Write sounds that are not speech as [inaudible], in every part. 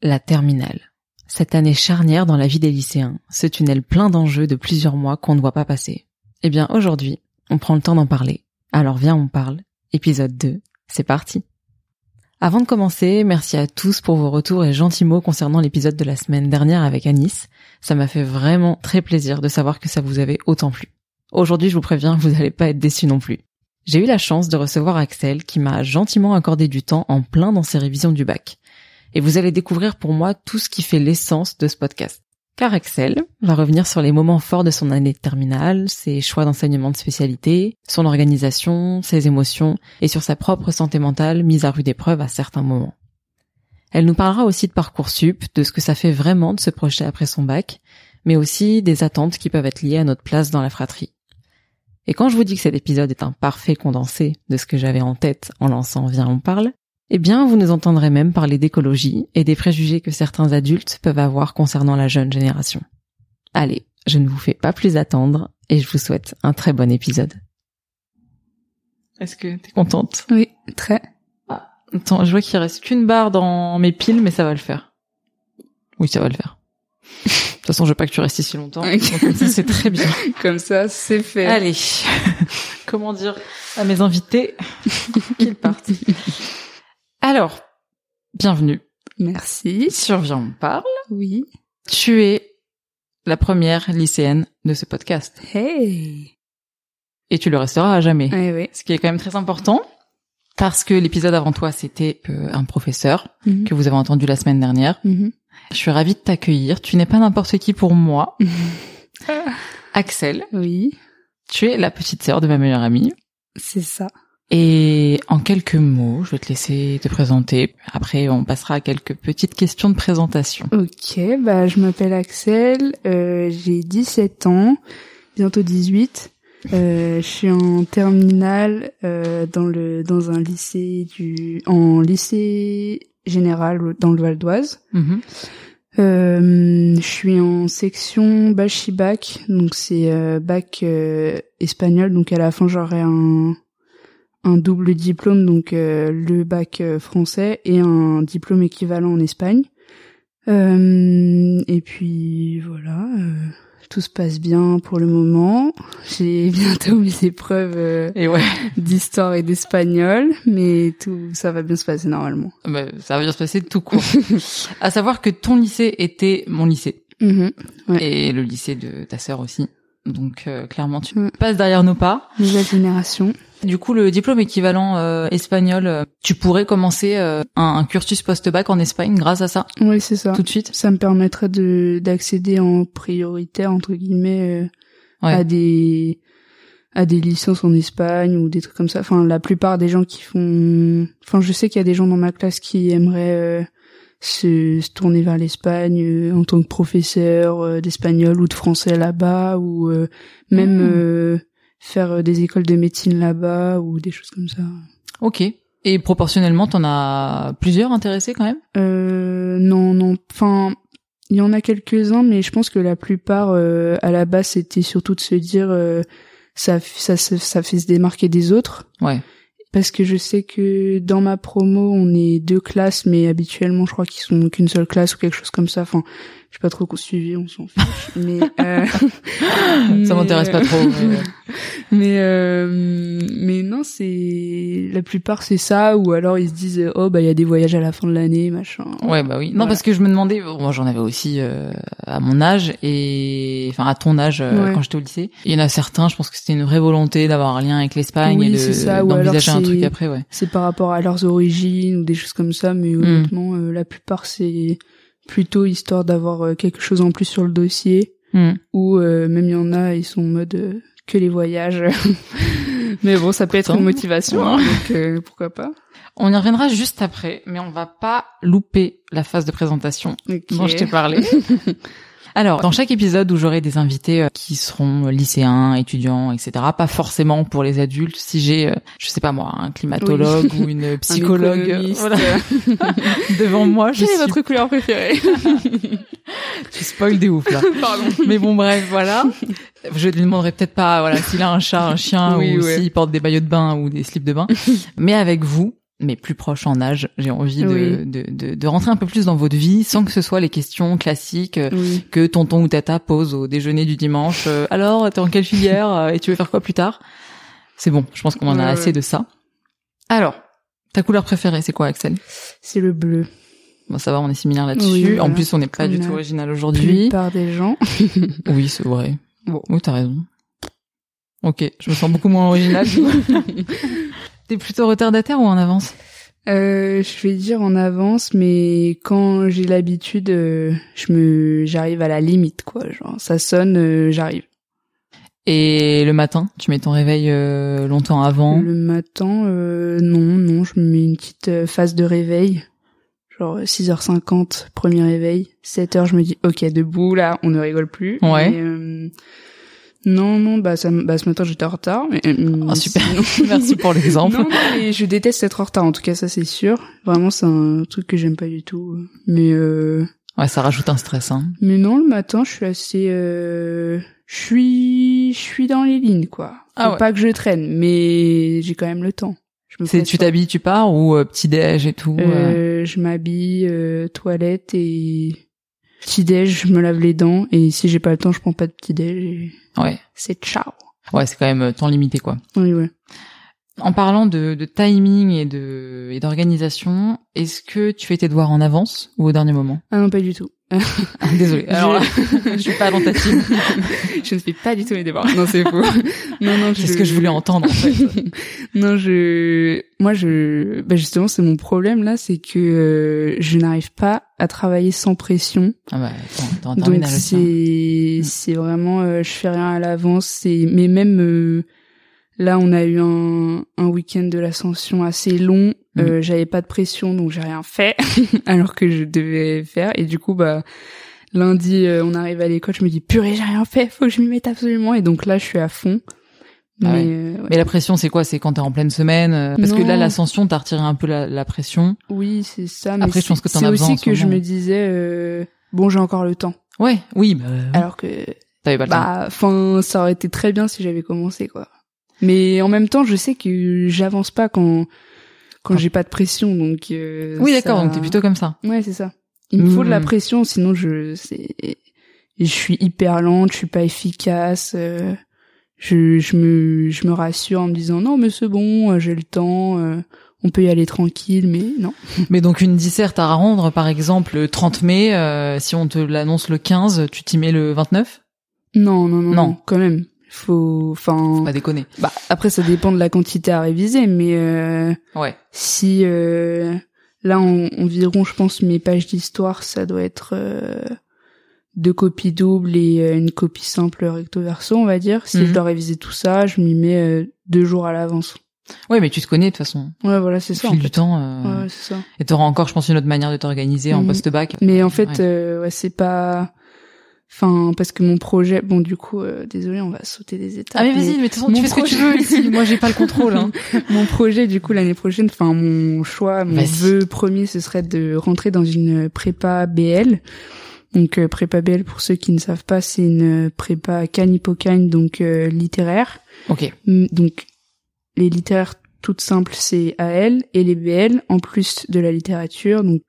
La terminale. Cette année charnière dans la vie des lycéens, ce tunnel plein d'enjeux de plusieurs mois qu'on ne voit pas passer. Eh bien aujourd'hui, on prend le temps d'en parler. Alors viens, on parle. Épisode 2, c'est parti. Avant de commencer, merci à tous pour vos retours et gentils mots concernant l'épisode de la semaine dernière avec Anis. Ça m'a fait vraiment très plaisir de savoir que ça vous avait autant plu. Aujourd'hui, je vous préviens, vous n'allez pas être déçus non plus. J'ai eu la chance de recevoir Axel qui m'a gentiment accordé du temps en plein dans ses révisions du bac. Et vous allez découvrir pour moi tout ce qui fait l'essence de ce podcast. Car Axel va revenir sur les moments forts de son année de terminale, ses choix d'enseignement de spécialité, son organisation, ses émotions et sur sa propre santé mentale mise à rude épreuve à certains moments. Elle nous parlera aussi de Parcoursup, de ce que ça fait vraiment de se projeter après son bac, mais aussi des attentes qui peuvent être liées à notre place dans la fratrie. Et quand je vous dis que cet épisode est un parfait condensé de ce que j'avais en tête en lançant Viens on parle, eh bien vous nous entendrez même parler d'écologie et des préjugés que certains adultes peuvent avoir concernant la jeune génération. Allez, je ne vous fais pas plus attendre et je vous souhaite un très bon épisode. Est-ce que t'es contente? Oui, très. ah, Attends, je vois qu'il reste qu'une barre dans mes piles, mais ça va le faire. Oui, ça va le faire. De toute façon, je veux pas que tu restes ici longtemps. C'est très bien. [laughs] Comme ça, c'est fait. Allez, [laughs] comment dire à mes invités [laughs] qu'ils partent? Alors, bienvenue Merci. sur Viens on parle. Oui. Tu es la première lycéenne de ce podcast Hey. et tu le resteras à jamais. Oui, oui. Ce qui est quand même très important parce que l'épisode avant toi c'était euh, un professeur Mhm. que vous avez entendu la semaine dernière. Mhm. Je suis ravie de t'accueillir. Tu n'es pas n'importe qui pour moi. [laughs] Axel, Oui, tu es la petite sœur de ma meilleure amie. c'est ça. Et en quelques mots, je vais te laisser te présenter. Après, on passera à quelques petites questions de présentation. Ok, bah je m'appelle Axel, euh, j'ai 17 ans, bientôt 18. Euh, je suis en terminale euh, dans le dans un lycée du en lycée général dans le Val d'Oise. Mhm. Euh, je suis en section bac donc c'est euh, bac euh, espagnol, donc à la fin j'aurai un un double diplôme, donc euh, le bac euh, français et un diplôme équivalent en Espagne. Euh, et puis voilà, euh, tout se passe bien pour le moment. J'ai [laughs] bientôt mes épreuves euh, Et ouais, d'histoire et d'espagnol, mais tout ça va bien se passer normalement. bah, ça va bien se passer tout court. [laughs] à savoir que ton lycée était mon lycée Mhm. Ouais. et le lycée de ta sœur aussi. Donc euh, clairement, tu Mm. passes derrière nos pas. Nouvelle génération. Du coup, le diplôme équivalent euh, espagnol, euh, tu pourrais commencer euh, un, un cursus post-bac en Espagne grâce à ça? Oui, c'est ça. tout de suite? Ça me permettrait de d'accéder en prioritaire entre guillemets euh, Ouais. à des à des licences en Espagne ou des trucs comme ça. Enfin, la plupart des gens qui font, enfin, je sais qu'il y a des gens dans ma classe qui aimeraient euh, se, se tourner vers l'Espagne euh, en tant que professeur euh, d'espagnol ou de français là-bas ou euh, même Mm. euh, faire des écoles de médecine là-bas ou des choses comme ça. Ok. Et proportionnellement, t'en as plusieurs intéressés quand même? Euh, non, non. Enfin, il y en a quelques-uns, mais je pense que la plupart, euh, à la base, c'était surtout de se dire, euh, ça, ça, ça, ça fait se démarquer des autres. Ouais. Parce que je sais que dans ma promo, on est deux classes, mais habituellement, je crois qu'ils sont qu'une seule classe ou quelque chose comme ça. Enfin, je sais pas trop suivi, on s'en fiche. [laughs] mais euh, Ça m'intéresse pas trop. mais, euh, [laughs] mais euh, mais non, c'est la plupart c'est ça ou alors ils se disent oh bah il y a des voyages à la fin de l'année machin. Ouais, bah oui. Non, Voilà. parce que je me demandais, bon, moi j'en avais aussi euh, à mon âge et enfin à ton âge euh, Ouais. quand j'étais au lycée. Il y en a certains, je pense que c'était une vraie volonté d'avoir un lien avec l'Espagne Oui, et de c'est ça, ou alors d'envisager un c'est- truc après, ouais. c'est par rapport à leurs origines ou des choses comme ça, mais Hmm. honnêtement, euh, la plupart c'est plutôt histoire d'avoir euh, quelque chose en plus sur le dossier, Hmm. ou euh, même il y en a, ils sont en mode euh, que les voyages. [laughs] mais bon, ça peut être une motivation, hein, donc euh, pourquoi pas. On y reviendra juste après, mais on va pas louper la phase de présentation dont je t'ai parlé. [laughs] Alors, dans chaque épisode où j'aurai des invités euh, qui seront lycéens, étudiants, etc., pas forcément pour les adultes, si j'ai, euh, je sais pas moi, un climatologue ou une [laughs] Un psychologue euh, économiste. voilà, [laughs] devant moi, je Quelle est suis... votre couleur préférée [laughs] Tu spoil des ouf, là. Pardon. Mais bon, bref, voilà. Je lui demanderai peut-être pas, voilà, s'il a un chat, un chien, Oui, ou ouais. s'il porte des maillots de bain ou des slips de bain. Mais avec vous, mais plus proche en âge. J'ai envie de, Oui. de, de, de rentrer un peu plus dans votre vie sans que ce soit les questions classiques euh, Oui. que tonton ou tata pose au déjeuner du dimanche. Euh, alors, t'es en quelle filière euh, et tu veux faire quoi plus tard? C'est bon, je pense qu'on en a Ouais, assez ouais. de ça. Alors, ta couleur préférée, c'est quoi, Axel? C'est le bleu. Bon, ça va, on est similaire là-dessus. Oui, voilà. En plus, on n'est pas du tout original aujourd'hui. plupart des gens. [laughs] Oui, c'est vrai. Bon. Oui, t'as raison. Ok, je me sens beaucoup moins original. [laughs] T'es plutôt retardataire ou en avance? Euh, je vais dire en avance, mais quand j'ai l'habitude, euh, je me, j'arrive à la limite, quoi. Genre, ça sonne, euh, j'arrive. Et le matin, tu mets ton réveil euh, longtemps avant? Le matin, euh, non, non, je me mets une petite phase de réveil. Genre euh, 6h50, premier réveil. 7h, je me dis, ok, debout, là, on ne rigole plus. Ouais. Mais, non, non, bah, ça, bah, ce matin, j'étais en retard. Mais, Ah, super. [laughs] Merci pour l'exemple. Non, non, mais je déteste être en retard, en tout cas, ça c'est sûr. Vraiment, c'est un truc que j'aime pas du tout. Mais euh, Ouais, ça rajoute un stress. Hein. mais non, le matin, je suis assez, euh, je suis, je suis dans les lignes, quoi. Ah ouais. pas que je traîne, mais j'ai quand même le temps. C'est tu t'habilles, tu pars ou euh, petit déj et tout. euh, Euh, je m'habille, euh, toilette et petit déj, je me lave les dents et si j'ai pas le temps, je prends pas de petit déj. et Ouais, C'est ciao. ouais, c'est quand même euh, temps limité quoi. Oui, ouais. En parlant de, de timing et de et d'organisation, est-ce que tu fais tes devoirs en avance ou au dernier moment? Ah non, pas du tout. [laughs] Ah, Désolée. Je- Alors là, je suis pas dans ta team. je ne fais pas du tout les devoirs. Non, c'est faux. [laughs] non, non, C'est ce que je voulais entendre. En fait. [laughs] non, je, moi, je, bah justement, c'est mon problème là, c'est que euh, je n'arrive pas à travailler sans pression. Ah bah, attends, Donc c'est, c'est vraiment, euh, je fais rien à l'avance. C'est, mais même euh, là, on a eu un, un week-end de l'ascension assez long. Mm. Euh, J'avais pas de pression, donc j'ai rien fait, [laughs] alors que je devais faire. Et du coup, bah lundi, euh, on arrive à l'école, je me dis purée, j'ai rien fait, faut que je m'y mette absolument. Et donc là, je suis à fond. Ah Mais, ouais. euh, ouais. Mais la pression, c'est quoi? C'est quand t'es en pleine semaine euh, Parce que là, l'ascension, t'as retiré un peu la, la pression. Oui, c'est ça. Mais Après, je pense que t'en c'est as besoin en aussi que je me disais, euh, bon, j'ai encore le temps. Ouais, oui, bah, Alors que, t'avais pas le temps. bah, enfin, ça aurait été très bien si j'avais commencé, quoi. Mais en même temps, je sais que j'avance pas quand quand Quand- j'ai pas de pression, donc. euh, Oui, d'accord, ça- donc t'es plutôt comme ça. Ouais, c'est ça. Il me faut de la Mm. pression, sinon je c'est je suis hyper lente, je suis pas efficace. euh, je je me je me rassure en me disant non mais c'est bon, euh, j'ai le temps, euh, on peut y aller tranquille, mais non. [laughs] Mais donc une disserte à rendre, par exemple, le 30 mai, euh, si on te l'annonce le 15, tu t'y mets le 29 Non non non Non. non, quand même. Faut enfin Pas déconner. bah après ça dépend de la quantité à réviser, mais euh, Ouais. si euh, là en- environ je pense mes pages d'histoire ça doit être euh, deux copies doubles et euh, une copie simple recto verso on va dire si Mhm. je dois réviser tout ça je m'y mets euh, deux jours à l'avance Ouais, mais tu te connais de toute façon. ouais voilà c'est ça en du fait. temps. euh, ouais c'est ça Et t'auras encore, je pense, une autre manière de t'organiser en Mhm. post-bac. mais en fait Ouais. euh, ouais c'est pas enfin parce que mon projet bon du coup euh, désolé on va sauter des étapes Ah mais vas-y, mais de toute façon, tu fais ce que tu veux ici. Moi, j'ai pas le contrôle. Hein. [laughs] mon projet du coup l'année prochaine enfin mon choix mon vœu premier ce serait de rentrer dans une prépa BL donc euh, prépa BL pour ceux qui ne savent pas c'est une prépa canipocane donc euh, littéraire Ok. Donc les littéraires toutes simples c'est AL et les BL en plus de la littérature donc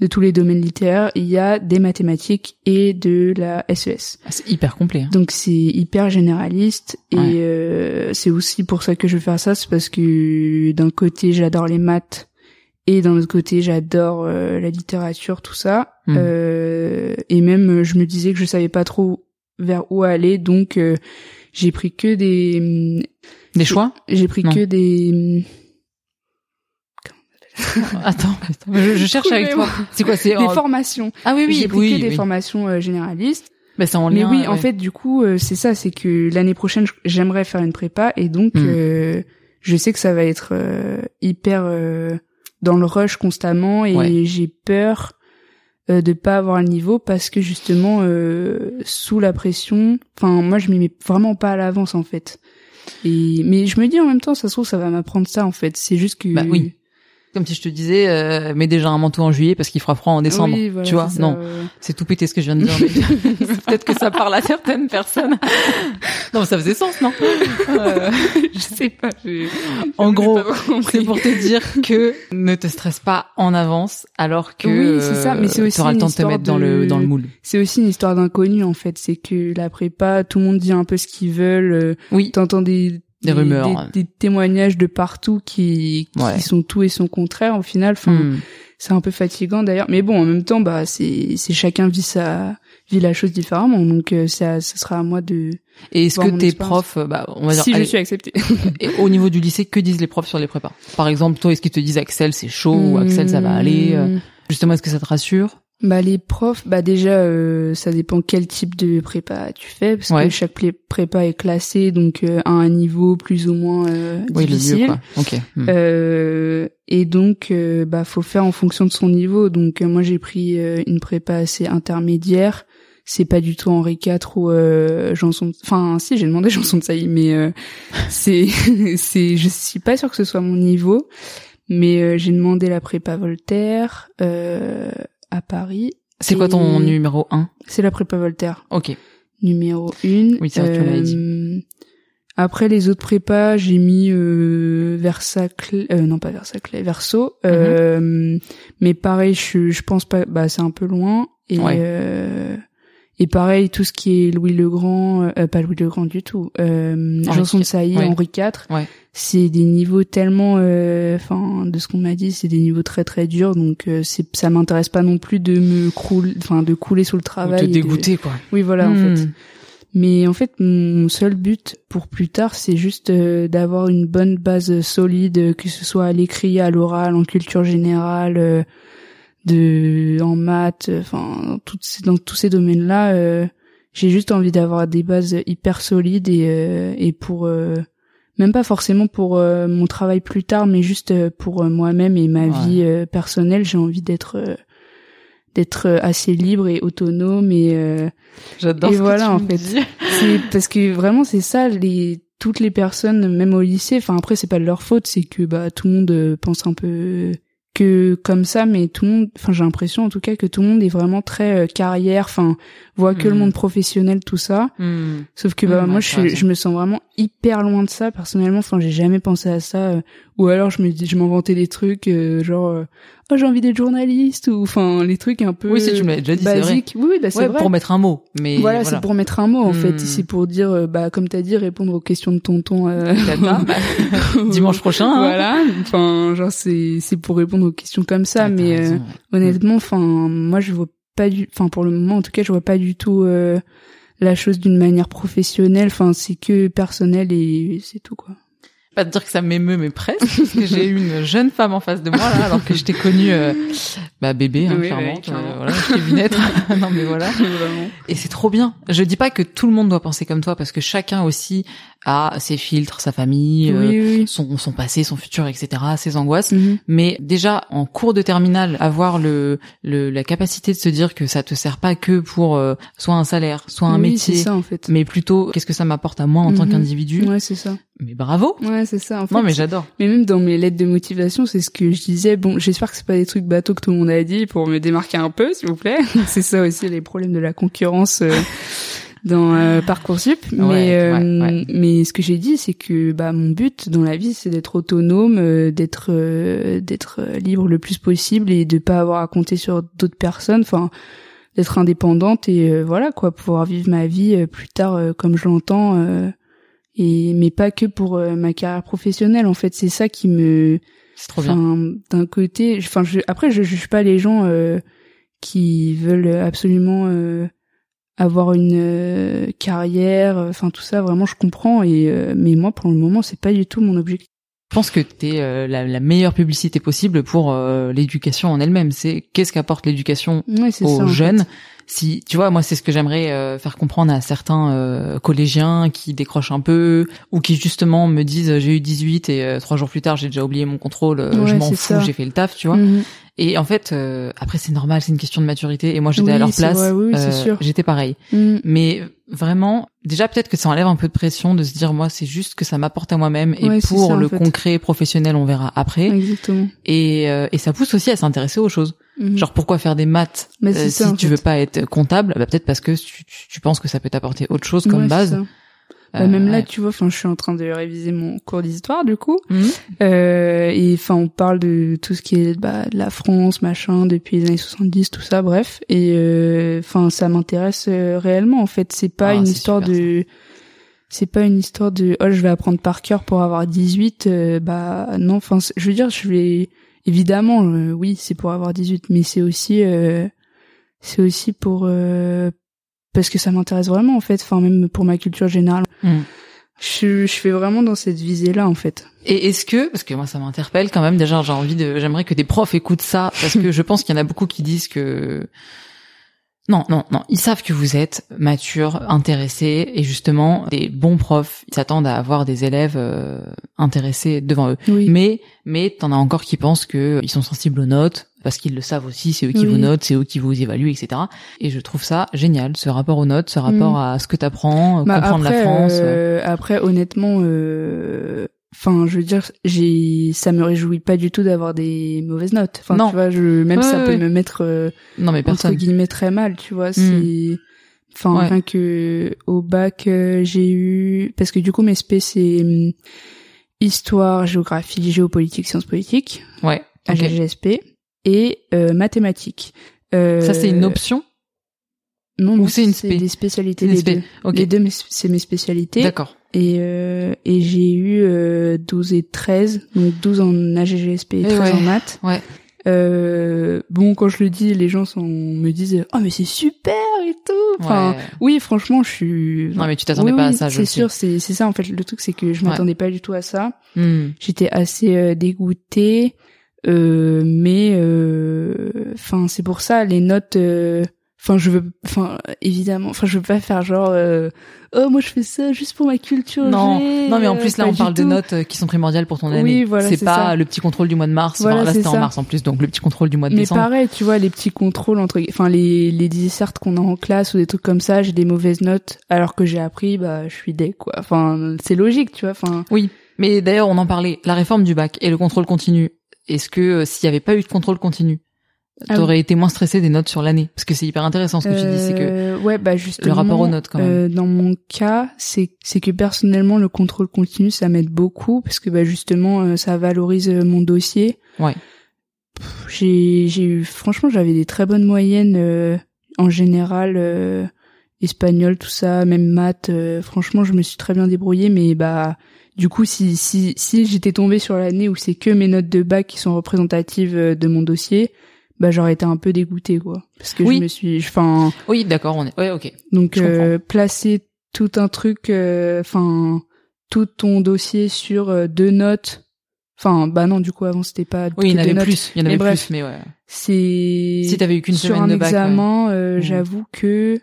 de tous les domaines littéraires il y a des mathématiques et de la E SES Ah, C'est hyper complet. hein. donc c'est hyper généraliste et Ouais. euh, c'est aussi pour ça que je veux faire ça, c'est parce que d'un côté j'adore les maths et d'un autre côté j'adore euh, la littérature, tout ça. Hmm. Euh, et même je me disais que je savais pas trop vers où aller, donc euh, j'ai pris que des Des choix? j'ai pris Non. que des [laughs] Attends, attends, je, je cherche avec toi. C'est quoi C'est des en- formations. Ah oui, oui, j'ai oui. des oui. formations euh, généralistes. Bah, en Mais lien. oui, en fait, du coup, euh, c'est ça, c'est que l'année prochaine, j'aimerais faire une prépa et donc Mm. euh, je sais que ça va être euh, hyper euh, dans le rush constamment et Ouais. j'ai peur euh, de pas avoir le niveau parce que justement euh, sous la pression, enfin moi je m'y mets vraiment pas à l'avance en fait. Et mais je me dis en même temps, ça se trouve ça va m'apprendre ça en fait. C'est juste que Bah oui. Comme si je te disais, euh, mets déjà un manteau en juillet parce qu'il fera froid en décembre. Oui, voilà, tu vois Non, c'est tout pété ce que je viens de dire. [laughs] [laughs] Peut-être que ça parle à certaines personnes. [laughs] non, mais ça faisait sens, non Euh, je sais pas. je- En gros. C'est pour te dire que ne te stresse pas en avance alors que Oui, c'est ça, mais c'est aussi auras le temps de te mettre dans le dans le moule. C'est aussi une histoire d'inconnu en fait. C'est que la prépa, tout le monde dit un peu ce qu'ils veulent. euh, Oui, T'entends des Des rumeurs. des, des témoignages de partout qui qui Ouais. sont tout et son contraire au final. Enfin, Hmm. c'est un peu fatigant d'ailleurs. Mais bon, en même temps, bah c'est c'est chacun vit sa vit la chose différemment. Donc euh, ça ça sera à moi de. Et est-ce que tes profs, bah, on va dire, si je suis acceptée. [laughs] et au niveau du lycée, que disent les profs sur les prépas? Par exemple, toi, est-ce qu'ils te disent Axel, c'est chaud, ou Axel, ça va aller euh. Justement, est-ce que ça te rassure? Bah les profs, bah déjà euh, ça dépend quel type de prépa tu fais parce Ouais. que chaque prépa est classée donc euh, à un niveau plus ou moins euh, Oui, le difficile. quoi. Ok. Euh, et donc euh, bah faut faire en fonction de son niveau. Donc euh, moi j'ai pris une prépa assez intermédiaire. C'est pas du tout Henri IV ou euh, Janson. de- Enfin si j'ai demandé [laughs] Janson de Sailly, mais euh, c'est [laughs] c'est je suis pas sûre que ce soit mon niveau. Mais euh, j'ai demandé la prépa Voltaire euh, à Paris. c'est quoi ton numéro 1 C'est la prépa Voltaire Ok. numéro une. Oui, c'est vrai que tu m'avais dit. Euh, Après les autres prépas, j'ai mis euh, Versacle, euh, non pas Versaclay, Verso. Mhm. Euh, mais pareil, je, je pense pas, bah c'est un peu loin. Et Ouais. Euh, et pareil, tout ce qui est Louis le Grand, euh, pas Louis le Grand du tout, euh, Janson de Sailly, ouais. Henri IV. Ouais. C'est des niveaux tellement, euh, enfin, de ce qu'on m'a dit, c'est des niveaux très très durs. Donc euh, c'est, ça m'intéresse pas non plus de me crouler, enfin de couler sous le Ou travail. te et de- dégoûter, quoi. Oui, voilà, en fait. Hmm. Mais en fait, mon seul but pour plus tard, c'est juste euh, d'avoir une bonne base solide, euh, que ce soit à l'écrit, à l'oral, en culture générale, euh, de, en maths, enfin, dans, tous ces domaines-là. euh, j'ai juste envie d'avoir des bases hyper solides et, euh, et pour euh, même pas forcément pour euh, mon travail plus tard, mais juste euh, pour euh, moi-même et ma Ouais. vie personnelle. J'ai envie d'être euh, d'être assez libre et autonome et euh, J'adore Et ce que voilà, tu en me fait. [laughs] c'est parce que vraiment c'est ça les toutes les personnes même au lycée enfin après c'est pas de leur faute c'est que bah tout le monde pense un peu que comme ça mais tout le monde enfin j'ai l'impression en tout cas que tout le monde est vraiment très euh, carrière enfin voit que le Mhm. monde professionnel tout ça Hmm. sauf que bah Mhm, moi je, je me sens vraiment hyper loin de ça personnellement enfin j'ai jamais pensé à ça euh, ou alors je me dis je m'inventais des trucs euh, genre euh, oh j'ai envie d'être journaliste ou enfin les trucs un peu Oui, si tu me l'avais déjà dit, c'est vrai. oui oui bah c'est Ouais, vrai pour mettre un mot. Mais voilà, voilà. c'est pour mettre un mot en fait. Hmm. C'est pour dire, euh, bah comme t'as dit, répondre aux questions de tonton. Euh... Bah, [laughs] [laughs] dimanche prochain. hein. Voilà. Enfin, genre c'est c'est pour répondre aux questions comme ça. Ah, mais raison, euh, ouais. honnêtement, enfin moi je vois pas du, enfin pour le moment en tout cas, je vois pas du tout euh, la chose d'une manière professionnelle. Enfin c'est que personnel et c'est tout quoi. Pas te dire que ça m'émeut, mais presque, parce que j'ai une jeune femme en face de moi, là, alors que je t'ai connue, euh, bah, bébé, hein, Oui, clairement. oui, clairement. Euh, voilà, je naître. [laughs] [laughs] non, mais voilà. Vraiment. Et c'est trop bien. Je dis pas que tout le monde doit penser comme toi, parce que chacun aussi a ses filtres, sa famille, euh, Oui son, son passé, son futur, etc., ses angoisses. Mhm. Mais déjà, en cours de terminale, avoir le, le, la capacité de se dire que ça te sert pas que pour euh, soit un salaire, soit un oui, métier, ça en fait. mais plutôt qu'est-ce que ça m'apporte à moi en tant Mhm. qu'individu. Ouais, c'est ça. Mais bravo. Ouais, c'est ça. En fait, Non, mais j'adore. Mais même dans mes lettres de motivation, c'est ce que je disais. Bon, j'espère que c'est pas des trucs bateaux que tout le monde a dit pour me démarquer un peu, s'il vous plaît. [laughs] c'est ça aussi les problèmes de la concurrence euh, [laughs] dans euh, parcoursup. Mais Ouais, euh, ouais, ouais. mais ce que j'ai dit, c'est que bah mon but dans la vie, c'est d'être autonome, euh, d'être euh, d'être euh, libre le plus possible et de pas avoir à compter sur d'autres personnes. Enfin d'être indépendante et euh, voilà quoi pouvoir vivre ma vie euh, plus tard euh, comme je l'entends euh, et mais pas que pour euh, ma carrière professionnelle en fait c'est ça qui me C'est trop bien. d'un côté enfin je, après je juge pas les gens euh, qui veulent absolument euh, avoir une euh, carrière enfin tout ça vraiment je comprends et euh, mais moi pour le moment c'est pas du tout mon objectif Je pense que t'es euh, la, la meilleure publicité possible pour euh, l'éducation en elle-même. C'est qu'est-ce qu'apporte l'éducation ouais aux ça en fait. jeunes. Si tu vois, moi c'est ce que j'aimerais euh, faire comprendre à certains euh, collégiens qui décrochent un peu ou qui justement me disent euh, j'ai eu 18 et euh, trois jours plus tard j'ai déjà oublié mon contrôle, euh, je Ouais, m'en fous, j'ai fait le taf, tu vois. Mhm. Et en fait, euh, après c'est normal, c'est une question de maturité. Et moi j'étais Oui, à leur place, vrai, oui, euh, sûr. j'étais pareil. Mhm. Mais vraiment déjà peut-être que ça enlève un peu de pression de se dire moi c'est juste que ça m'apporte à moi-même et Ouais, pour ça, le fait. concret professionnel on verra après Exactement. et euh, et ça pousse aussi à s'intéresser aux choses Mhm. genre pourquoi faire des maths Mais euh, si ça, tu fait. veux pas être comptable? Bah peut-être parce que tu, tu, tu penses que ça peut t'apporter autre chose comme Ouais, base Euh, même là, tu vois, enfin, je suis en train de réviser mon cours d'histoire, du coup. Mhm. Euh, et enfin, on parle de tout ce qui est bah, de la France, machin, depuis les années 70, tout ça, bref. Et euh, enfin, ça m'intéresse euh, réellement. En fait, c'est pas Ah, une histoire de, c'est pas une histoire de, oh, je vais apprendre par cœur pour avoir 18. euh, bah non, enfin, je veux dire, je vais évidemment, euh, oui, c'est pour avoir 18, mais c'est aussi, euh, c'est aussi pour euh, parce que ça m'intéresse vraiment en fait. Enfin, même pour ma culture générale. Mhm. Je, je fais vraiment dans cette visée-là, en fait. Et est-ce que, parce que moi ça m'interpelle quand même, déjà j'ai envie de, j'aimerais que des profs écoutent ça, parce que [laughs] je pense qu'il y en a beaucoup qui disent que, non, non, non, ils savent que vous êtes mature, intéressé, et justement, des bons profs, ils s'attendent à avoir des élèves euh, intéressés devant eux. Oui. Mais, mais t'en as encore qui pensent que ils sont sensibles aux notes, parce qu'ils le savent aussi, c'est eux qui Oui. vous notent, c'est eux qui vous évaluent, etc. Et je trouve ça génial, ce rapport aux notes, ce rapport Mm. à ce que t'apprends, Bah, comprendre après, la France. ouais. euh, après, honnêtement, euh, enfin, je veux dire, j'ai, ça me réjouit pas du tout d'avoir des mauvaises notes. Enfin, Non. tu vois, je, même Ouais, ça ouais, peut ouais. me mettre euh, Non mais entre guillemets très mal, tu vois. C'est, enfin, rien que au bac, euh, j'ai eu, parce que du coup, mes spé c'est hum, histoire, géographie, géopolitique, sciences politiques, Ouais. ok. AGGSP, et euh, mathématiques. Euh, Ça c'est une option. Non, ou c'est une spé des spécialités, une spé. deux. Ok. Les deux, c'est mes spécialités. D'accord. Et, euh, et j'ai eu euh, 12 et 13, donc 12 en AGGSP et Eh 13 ouais. en maths. Ouais. Euh, bon, quand je le dis, les gens sont, me disent « Oh, mais c'est super et tout !» Enfin, Ouais. oui, franchement, je suis... Non mais tu t'attendais Oui, pas à ça, je c'est sûr, c'est c'est ça en fait. Le truc, c'est que je m'attendais pas du tout à ça. Hmm. J'étais assez euh, dégoûtée, euh, mais euh, enfin c'est pour ça les notes. euh, Enfin je veux, enfin évidemment, enfin je veux pas faire genre euh, oh moi je fais ça juste pour ma culture. Non, non mais en euh, plus là on parle de notes euh, qui sont primordiales pour ton Oui, année. voilà, c'est c'est pas ça. le petit contrôle du mois de mars. Voilà, Enfin, là c'était en mars en plus, donc le petit contrôle du mois de Mais décembre. pareil, tu vois, les petits contrôles entre, enfin les les dissertes qu'on a en classe ou des trucs comme ça, j'ai des mauvaises notes, alors que j'ai appris, bah je suis deg quoi. Enfin c'est logique, tu vois. Enfin Oui, mais d'ailleurs on en parlait. La réforme du bac et le contrôle continu. Est-ce que euh, s'il y avait pas eu de contrôle continu, Ah t'aurais été moins stressé des notes sur l'année? Parce que c'est hyper intéressant ce que tu dis, c'est que Euh, ouais bah justement rapport aux notes, quand même. euh, dans mon cas c'est c'est que personnellement le contrôle continu ça m'aide beaucoup parce que bah justement ça valorise mon dossier Ouais. J'ai j'ai eu franchement j'avais des très bonnes moyennes euh, en général euh, espagnol tout ça même maths euh, franchement je me suis très bien débrouillée mais bah du coup si si si j'étais tombée sur l'année où c'est que mes notes de bac qui sont représentatives euh, de mon dossier bah j'aurais été un peu dégoûtée quoi parce que Oui. je me suis enfin oui, d'accord, on est. Ouais, ok. donc euh, placer tout un truc, euh, enfin tout ton dossier sur euh, deux notes. Enfin bah non du coup avant c'était pas Oui, il y en avait notes. plus, il y en Mais avait bref. plus, mais ouais. C'est Si t'avais eu qu'une sur semaine un de bac. ouais. examen, euh, Mhm. j'avoue que.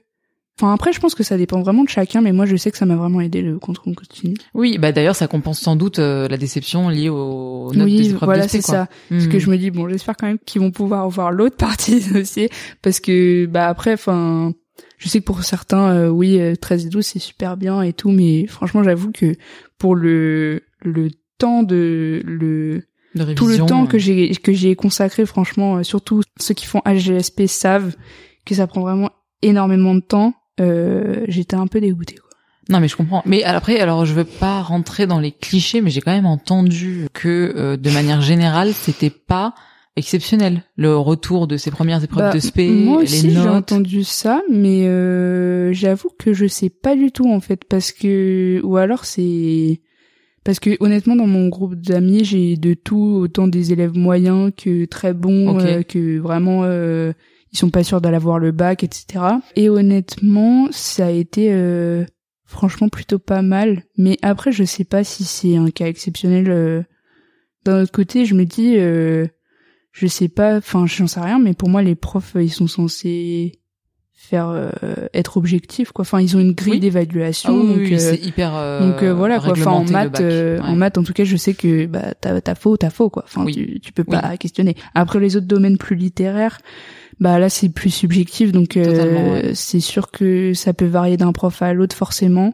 Enfin après je pense que ça dépend vraiment de chacun, mais moi je sais que ça m'a vraiment aidé le contrôle continu. Oui, bah d'ailleurs ça compense sans doute euh, la déception liée aux notes des oui, épreuves voilà c'est ça. Parce Hmm. que je me dis bon j'espère quand même qu'ils vont pouvoir voir l'autre [laughs] partie dossier parce que bah après enfin je sais que pour certains euh, oui euh, 13 et 12 c'est super bien et tout mais franchement j'avoue que pour le le temps de le de tout le révision, temps euh, que j'ai que j'ai consacré franchement euh, surtout ceux qui font HGSP savent que ça prend vraiment énormément de temps euh, j'étais un peu dégoûtée quoi. Non mais je comprends. Mais après, alors je veux pas rentrer dans les clichés, mais j'ai quand même entendu que euh, de manière générale, c'était pas exceptionnel le retour de ces premières épreuves Bah, de spé, moi aussi les j'ai entendu ça mais euh, j'avoue que je sais pas du tout en fait parce que ou alors c'est parce que honnêtement dans mon groupe d'amis j'ai de tout autant des élèves moyens que très bons euh, que vraiment euh, ils sont pas sûrs d'aller avoir le bac etc et honnêtement ça a été euh, franchement plutôt pas mal mais après je sais pas si c'est un cas exceptionnel euh. d'un autre côté je me dis euh, je sais pas enfin j'en sais rien mais pour moi les profs ils sont censés faire euh, être objectif quoi enfin ils ont une grille Oui. d'évaluation Ah oui, donc oui, euh, c'est hyper. euh, donc euh, voilà quoi enfin en maths euh, Ouais. en maths en tout cas je sais que bah t'as t'as faux t'as faux quoi enfin tu tu peux pas questionner après les autres domaines plus littéraires bah là c'est plus subjectif donc euh, ouais. c'est sûr que ça peut varier d'un prof à l'autre forcément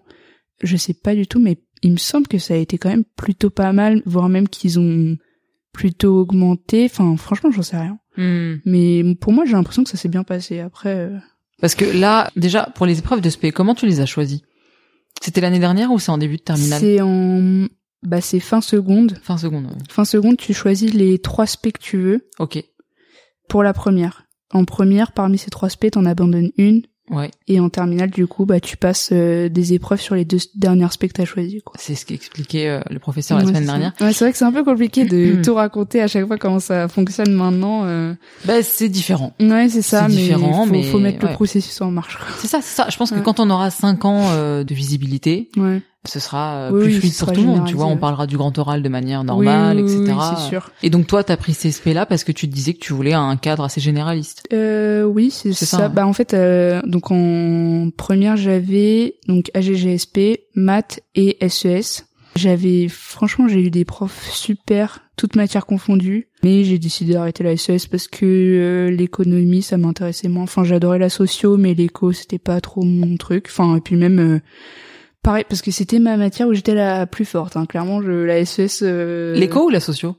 je sais pas du tout mais il me semble que ça a été quand même plutôt pas mal voire même qu'ils ont plutôt augmenté enfin franchement j'en sais rien Hmm. mais pour moi j'ai l'impression que ça s'est bien passé après euh, Parce que là, déjà, pour les épreuves de SP, comment tu les as choisies? C'était l'année dernière ou c'est en début de terminale? c'est en bah c'est fin seconde Fin seconde. ouais. fin seconde tu choisis les trois specs que tu veux Ok. pour la première. En première, parmi ces trois spé, t'en abandonnes une. Ouais. Et en terminale, du coup, bah, tu passes euh, des épreuves sur les deux dernières spé que t'as choisies, quoi. C'est ce qu'expliquait euh, le professeur la semaine dernière. Ouais, c'est vrai que c'est un peu compliqué de Mm. tout raconter à chaque fois comment ça fonctionne maintenant. euh. Bah, c'est différent. Ouais, c'est ça, C'est mais différent, faut, mais faut mettre ouais. le processus en marche. C'est ça, c'est ça. Je pense que quand on aura cinq ans euh, de visibilité, Ouais. Ce sera euh, Oui, plus oui, fluide pour tout le monde. Tu vois, on parlera du grand oral de manière normale, Oui, etc. sûr. Et donc toi, t'as pris ces SP là parce que tu te disais que tu voulais un cadre assez généraliste. Euh, oui, c'est ça. ça, hein. Bah en fait, euh, donc en première j'avais donc AGGSP, maths et SES. J'avais franchement j'ai eu des profs super, toutes matières confondues, mais j'ai décidé d'arrêter la SES parce que euh, l'économie ça m'intéressait moins. Enfin j'adorais la socio, mais l'éco c'était pas trop mon truc. Enfin et puis même euh, pareil parce que c'était ma matière où j'étais la plus forte. Hein. Clairement je la SES. euh, L'éco ou la socio?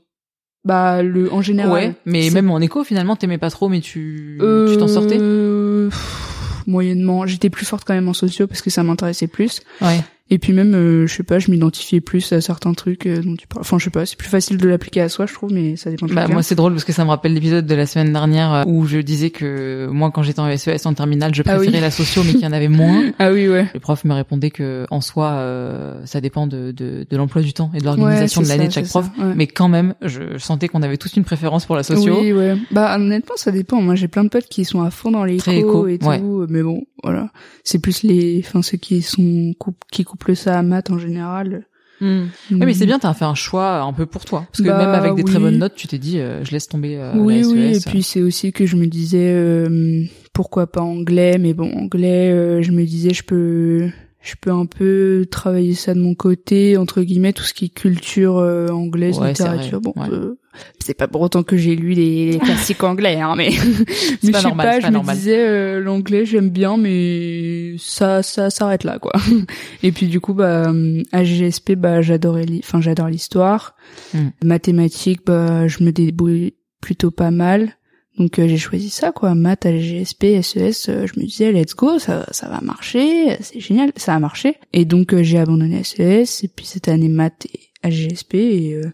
Bah le en général. Ouais, mais même en éco, finalement, t'aimais pas trop, mais tu Euh, tu t'en sortais? pff, Moyennement. J'étais plus forte quand même en socio parce que ça m'intéressait plus. Ouais. Et puis même, euh, je sais pas, je m'identifiais plus à certains trucs euh, dont tu parles. Enfin, je sais pas, c'est plus facile de l'appliquer à soi, je trouve, mais ça dépend de Bah moi c'est drôle parce que ça me rappelle l'épisode de la semaine dernière euh, où je disais que moi quand j'étais en SES en terminale je Ah oui. préférais la socio mais qu'il y en avait moins. [laughs] Ah oui, ouais. Le prof me répondait que en soi euh, ça dépend de, de, de l'emploi du temps et de l'organisation Ouais, de l'année de chaque prof. ça, ouais. Mais quand même je sentais qu'on avait tous une préférence pour la socio. Oui, ouais. Bah honnêtement, ça dépend. Moi, j'ai plein de potes qui sont à fond dans les éco, et tout, ouais. mais bon, voilà. C'est plus les, enfin ceux qui sont qui couplent ça à maths en général. Hmm. Ouais, mais c'est bien t'as fait un choix un peu pour toi parce que Bah, même avec des très oui. bonnes notes tu t'es dit euh, je laisse tomber euh, oui, la SES. oui, et puis c'est aussi que je me disais euh, pourquoi pas anglais, mais bon, anglais, euh, je me disais je peux, je peux un peu travailler ça de mon côté entre guillemets tout ce qui est culture euh, anglaise, Ouais, littérature. Bon, ouais. euh, c'est pas pour autant que j'ai lu les, les [laughs] classiques anglais, hein, mais [laughs] mais pas je sais normal, pas, je pas me normal. disais euh, l'anglais j'aime bien, mais ça, ça s'arrête là quoi. [laughs] et puis du coup bah euh, à GSP bah j'adorais, enfin j'adore l'histoire, Mm. mathématiques bah je me débrouille plutôt pas mal. Donc euh, j'ai choisi ça quoi, maths, AGSP, SES, euh, je me disais let's go, ça ça va marcher, c'est génial, ça a marché. Et donc euh, j'ai abandonné SES et puis cette année maths et AGSP et euh,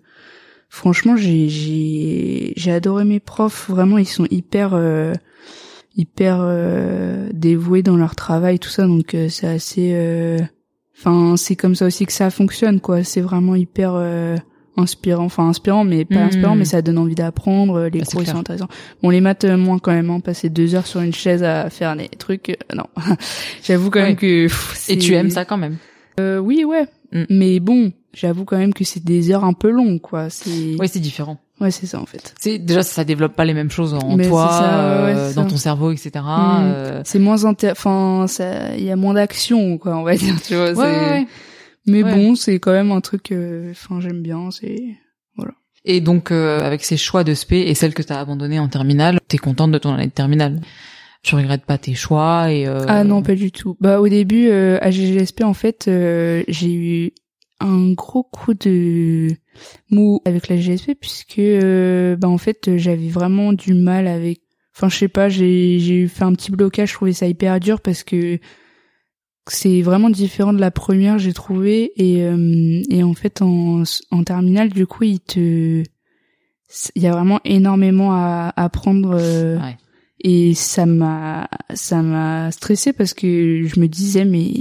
franchement j'ai j'ai j'ai adoré mes profs, vraiment ils sont hyper euh, hyper euh, dévoués dans leur travail tout ça. Donc c'est assez enfin c'est comme ça aussi que ça fonctionne quoi, c'est vraiment hyper inspirant, enfin inspirant, mais pas inspirant, mais ça donne envie d'apprendre. euh, Les Bah, cours ils sont intéressants. Bon, les maths euh, moins quand même. Hein, passer deux heures sur une chaise à faire des trucs, euh, non. [laughs] j'avoue quand Ouais. même que. pff, Et tu aimes ça quand même. euh, Oui, ouais. Mm. Mais bon, j'avoue quand même que c'est des heures un peu longues, quoi. C'est. Ouais, c'est différent. Ouais, c'est ça en fait. C'est déjà ça développe pas les mêmes choses en Mais toi, c'est ça, ouais, euh, dans ton cerveau, etc. Mm. euh, C'est moins enfin, il y a moins d'action, quoi, on va [laughs] dire. Tu vois. Ouais. Mais Ouais. bon, c'est quand même un truc. euh, Enfin, j'aime bien. C'est. Et donc euh, avec ces choix de spé et celles que t'as abandonnées en terminale, t'es contente de ton année de terminale? Tu regrettes pas tes choix et euh, Ah non, pas du tout. Bah au début euh, à GGSP en fait, euh, j'ai eu un gros coup de mou avec la GSP puisque euh, bah en fait j'avais vraiment du mal avec enfin je sais pas, j'ai j'ai fait un petit blocage, je trouvais ça hyper dur parce que c'est vraiment différent de la première, j'ai trouvé et euh, et en fait en en terminale du coup, il te il y a vraiment énormément à apprendre euh, Ouais. et ça m'a ça m'a stressé parce que je me disais mais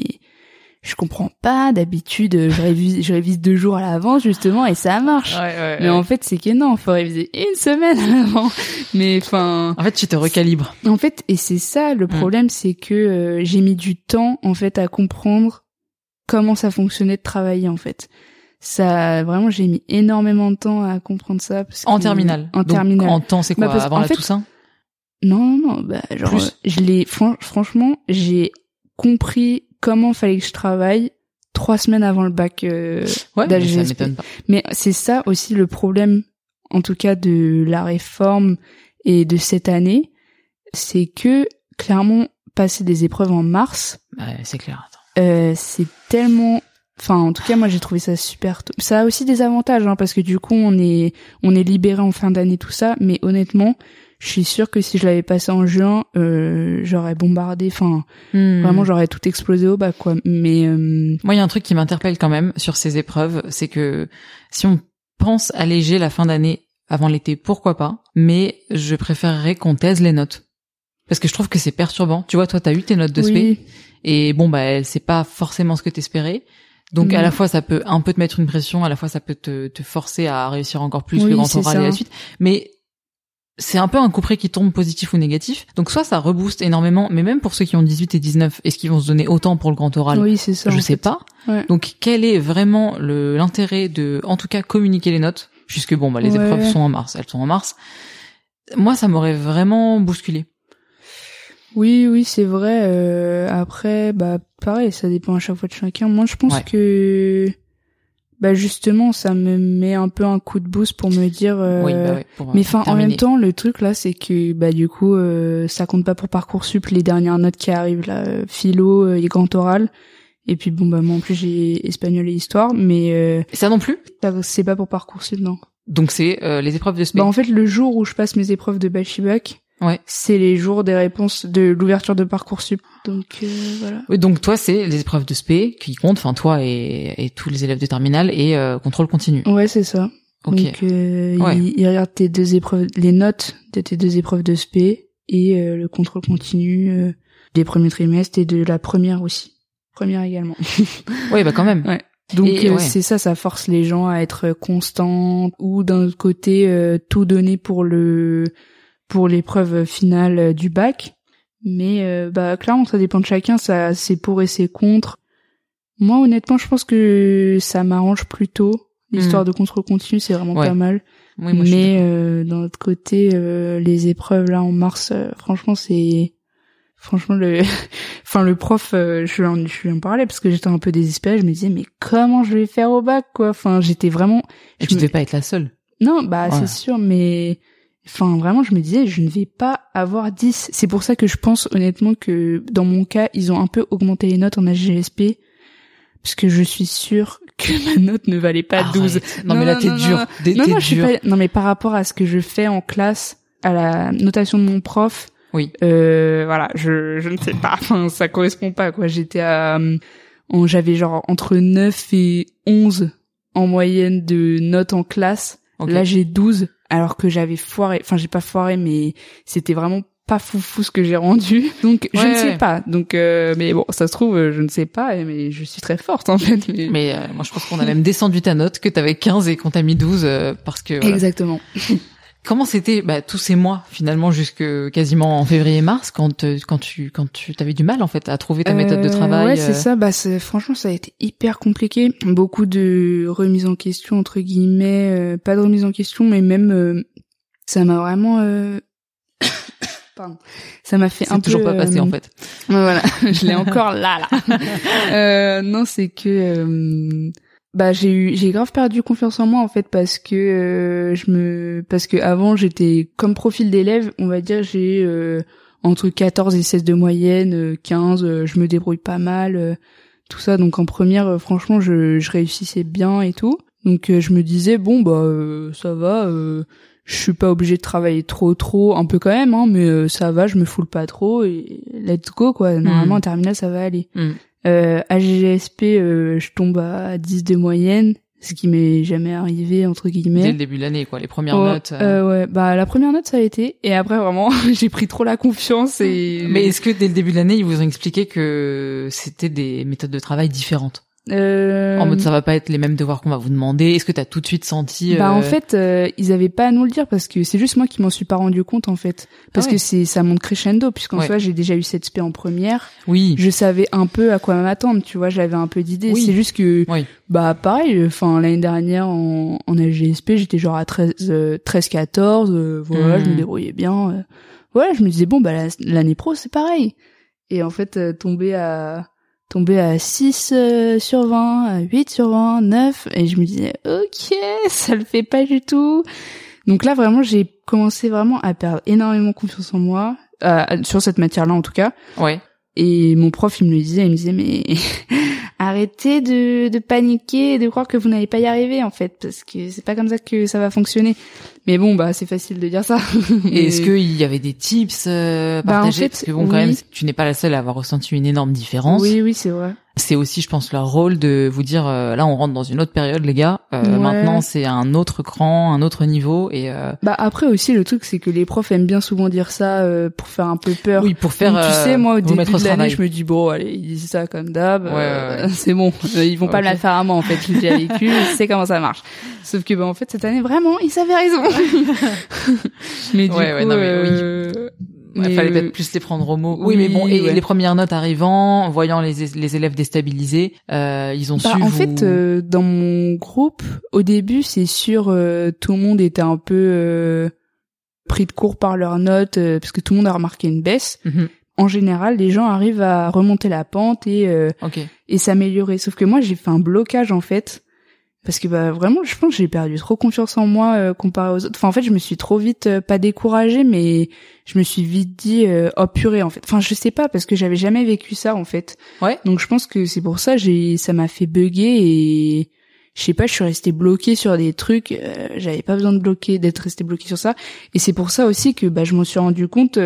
je comprends pas d'habitude je révise je révise deux jours à l'avance justement et ça marche Ouais, ouais, mais ouais. en fait c'est que non faut réviser une semaine à l'avant mais enfin En fait, tu te recalibres. en fait et c'est ça le problème c'est que euh, j'ai mis du temps en fait à comprendre comment ça fonctionnait de travailler en fait ça vraiment j'ai mis énormément de temps à comprendre ça parce En terminale. en terminale En temps, c'est quoi Bah, parce- Avant la fait, Toussaint? Non, non, non, bah, genre, Plus? je l'ai, fran- franchement, j'ai compris comment fallait que je travaille trois semaines avant le bac euh, Ouais, mais m'étonne pas. Mais c'est ça aussi le problème, en tout cas de la réforme et de cette année, c'est que clairement passer des épreuves en mars, Ouais, c'est clair. Euh, c'est tellement, enfin en tout cas moi j'ai trouvé ça super. tôt. Ça a aussi des avantages hein, parce que du coup on est on est libéré en fin d'année tout ça, mais honnêtement je suis sûre que si je l'avais passé en juin, euh, j'aurais bombardé, enfin Hmm. vraiment j'aurais tout explosé au bac quoi. Mais euh, Moi, il y a un truc qui m'interpelle quand même sur ces épreuves, c'est que si on pense alléger la fin d'année avant l'été, pourquoi pas Mais je préférerais qu'on taise les notes. Parce que je trouve que c'est perturbant. Tu vois, toi, t'as eu tes notes de spé, oui, et bon, bah, c'est pas forcément ce que t'espérais. Donc, à la fois, ça peut un peu te mettre une pression, à la fois, ça peut te, te forcer à réussir encore plus Oui, le grand oral et la suite. Mais c'est un peu un coup près qui tombe positif ou négatif. Donc, soit ça rebooste énormément, mais même pour ceux qui ont 18 et 19, est-ce qu'ils vont se donner autant pour le grand oral? Oui c'est ça. je sais fait. pas. Ouais. Donc quel est vraiment l'intérêt de, en tout cas, communiquer les notes, puisque bon, bah les Ouais. épreuves sont en mars, elles sont en mars. Moi, ça m'aurait vraiment bousculé. Oui, oui, c'est vrai. euh, après, bah, pareil, ça dépend à chaque fois de chacun. Moi, je pense Ouais. que, bah, justement, ça me met un peu un coup de boost pour me dire. euh, oui, bah ouais, pour, mais euh, enfin, en même temps, le truc là, c'est que, bah, du coup, euh, ça compte pas pour parcoursup les dernières notes qui arrivent là, euh, philo euh, et grand oral. Et puis bon, bah, moi en plus j'ai espagnol et histoire, mais euh, ça non plus? ça, c'est pas pour parcoursup, non. Donc c'est euh, les épreuves de spé. Bah, en fait, le jour où je passe mes épreuves de bachibac, Ouais. c'est les jours des réponses de l'ouverture de parcoursup. Donc euh, voilà. Oui, donc toi, c'est les épreuves de spé qui comptent, enfin toi et, et tous les élèves de terminale et euh, contrôle continu. Ouais, c'est ça. Ok. Donc, euh, Ouais. il, il regarde tes deux épreuves, les notes de tes deux épreuves de SP et euh, le contrôle continu euh, des premiers trimestres et de la première aussi. Première également. [laughs] Oui, bah quand même. Ouais. Donc euh, ouais. c'est ça, ça force les gens à être constants ou d'un autre côté euh, tout donner pour le pour l'épreuve finale euh, du bac. Mais euh, bah clairement ça dépend de chacun, ça c'est pour et c'est contre. Moi honnêtement je pense que ça m'arrange plutôt. L'histoire de contrôle continu c'est vraiment Hmm. Ouais. pas mal. Oui, moi, Mais euh, d'un autre côté euh, les épreuves là en mars euh, franchement c'est franchement le [laughs] enfin le prof je lui en je lui en parlais parce que j'étais un peu désespérée je me disais mais comment je vais faire au bac quoi? Enfin j'étais vraiment Et je tu me- devais pas être la seule. non bah c'est sûr mais enfin vraiment je me disais je ne vais pas avoir 10 c'est pour ça que je pense honnêtement que dans mon cas ils ont un peu augmenté les notes en HGSP parce que je suis sûre que ma note ne valait pas 12 Arrête. Non, Non, mais là, t'es dur. non. T'es non t'es non je suis pas non mais par rapport à ce que je fais en classe à la notation de mon prof Oui. euh, voilà je je ne sais pas. Enfin ça correspond pas quoi. J'étais à euh, en- j'avais genre entre 9 et 11 en moyenne de notes en classe. Là j'ai 12 alors que j'avais foiré enfin j'ai pas foiré mais c'était vraiment pas foufou ce que j'ai rendu [laughs] donc je ne sais ouais. pas donc euh, mais bon ça se trouve je ne sais pas mais je suis très forte en fait mais, Mais euh, moi, je pense qu'on a même descendu ta note, que t'avais 15 et qu'on t'a mis 12 euh, parce que. voilà. exactement [laughs] Comment c'était bah, tous ces mois finalement jusque quasiment en février-mars quand euh, quand tu quand tu t'avais du mal en fait à trouver ta méthode de Euh, travail. Ouais, c'est euh, ça. Bah, c'est- franchement, ça a été hyper compliqué. Beaucoup de remise en question entre guillemets, euh, pas de remise en question, mais même euh, ça m'a vraiment. euh, [coughs] Pardon. Ça m'a fait un peu. toujours pas passé euh, en fait. [laughs] Voilà, je l'ai encore là, là. [laughs] euh, non, c'est que euh, bah j'ai eu j'ai grave perdu confiance en moi en fait parce que euh, je me parce que avant j'étais comme profil d'élève, on va dire j'ai euh, entre 14 et 16 de moyenne, euh, 15, euh, je me débrouille pas mal, euh, tout ça. Donc en première, euh, franchement, je, je réussissais bien et tout. Donc euh, je me disais bon bah euh, ça va, euh, je suis pas obligée de travailler trop trop, un peu quand même, hein, mais euh, ça va, je me foule pas trop et let's go quoi. Normalement Mm. en terminale ça va aller. Mm. Euh, à GGSP, euh, je tombe à 10 de moyenne, ce qui m'est jamais arrivé entre guillemets. Dès le début de l'année quoi, les premières Ouais, notes. euh. euh, ouais, bah la première note ça a été et après vraiment [laughs] j'ai pris trop la confiance et Mais est-ce que dès le début de l'année ils vous ont expliqué que c'était des méthodes de travail différentes? Euh, En mode ça va pas être les mêmes devoirs qu'on va vous demander. Est-ce que t'as tout de suite senti Bah euh, en fait, euh, ils avaient pas à nous le dire parce que c'est juste moi qui m'en suis pas rendu compte en fait. Parce Ah ouais. que c'est ça monte crescendo puisqu'en Ouais. soi j'ai déjà eu cette spé en première. oui. Je savais un peu à quoi m'attendre, tu vois, j'avais un peu d'idée. Oui. C'est juste que Oui. bah pareil, enfin l'année dernière en, en LGSP, j'étais genre à 13 euh, 13 14, euh, voilà, Mhm. je me débrouillais bien. euh. ouais, je me disais bon bah la- l'année pro c'est pareil. Et en fait euh, tomber à tomber à 6 euh, sur 20, à 8 sur 20, 9 et je me disais OK, [laughs] ça le fait pas du tout. Donc là vraiment j'ai commencé vraiment à perdre énormément confiance en moi euh, sur cette matière-là en tout cas. Ouais. Et mon prof, il me le disait, il me disait, mais [laughs] arrêtez de, de paniquer et de croire que vous n'allez pas y arriver, en fait, parce que c'est pas comme ça que ça va fonctionner. Mais bon, bah, c'est facile de dire ça. Et est-ce qu'il y avait des tips euh, Bah, en partagés? fait, Parce que bon, quand oui. même, tu n'es pas la seule à avoir ressenti une énorme différence. Oui, oui, c'est vrai. C'est aussi, je pense, leur rôle de vous dire, euh, là, on rentre dans une autre période, les gars. Euh, Ouais. Maintenant, c'est un autre cran, un autre niveau. Et euh, Bah, après aussi, le truc, c'est que les profs aiment bien souvent dire ça euh, pour faire un peu peur. oui, pour faire, Donc, tu euh, sais, moi, au début de l'année, je me dis, bon, allez, ils disent ça comme d'hab, Ouais, euh, ouais, [laughs] c'est bon. Ils vont pas me la faire à moi, en fait. Déjà vécu, [laughs] je sais comment ça marche. Sauf que, bah, en fait, cette année, vraiment, ils avaient raison. [laughs] mais du Ouais, coup, ouais, non, mais oui. euh, Il fallait peut-être plus les prendre au mot. Oui, mais bon, et ouais. les premières notes arrivant, voyant les, les élèves déstabilisés, euh, ils ont Bah, su en vous- fait, euh, dans mon groupe, au début, c'est sûr, euh, tout le monde était un peu euh, pris de court par leurs notes, euh, parce que tout le monde a remarqué une baisse. Mhm. En général, les gens arrivent à remonter la pente et euh, Ok. et s'améliorer. Sauf que moi, j'ai fait un blocage en fait. Parce que bah vraiment, je pense que j'ai perdu trop confiance en moi euh, comparé aux autres. Enfin, en fait, je me suis trop vite euh, pas découragée, mais je me suis vite dit euh, oh purée en fait. Enfin, je sais pas parce que j'avais jamais vécu ça en fait. Ouais. Donc je pense que c'est pour ça j'ai ça m'a fait bugger et je sais pas, je suis restée bloquée sur des trucs. euh, J'avais pas besoin de bloquer, d'être restée bloquée sur ça. Et c'est pour ça aussi que bah je m'en suis rendu compte.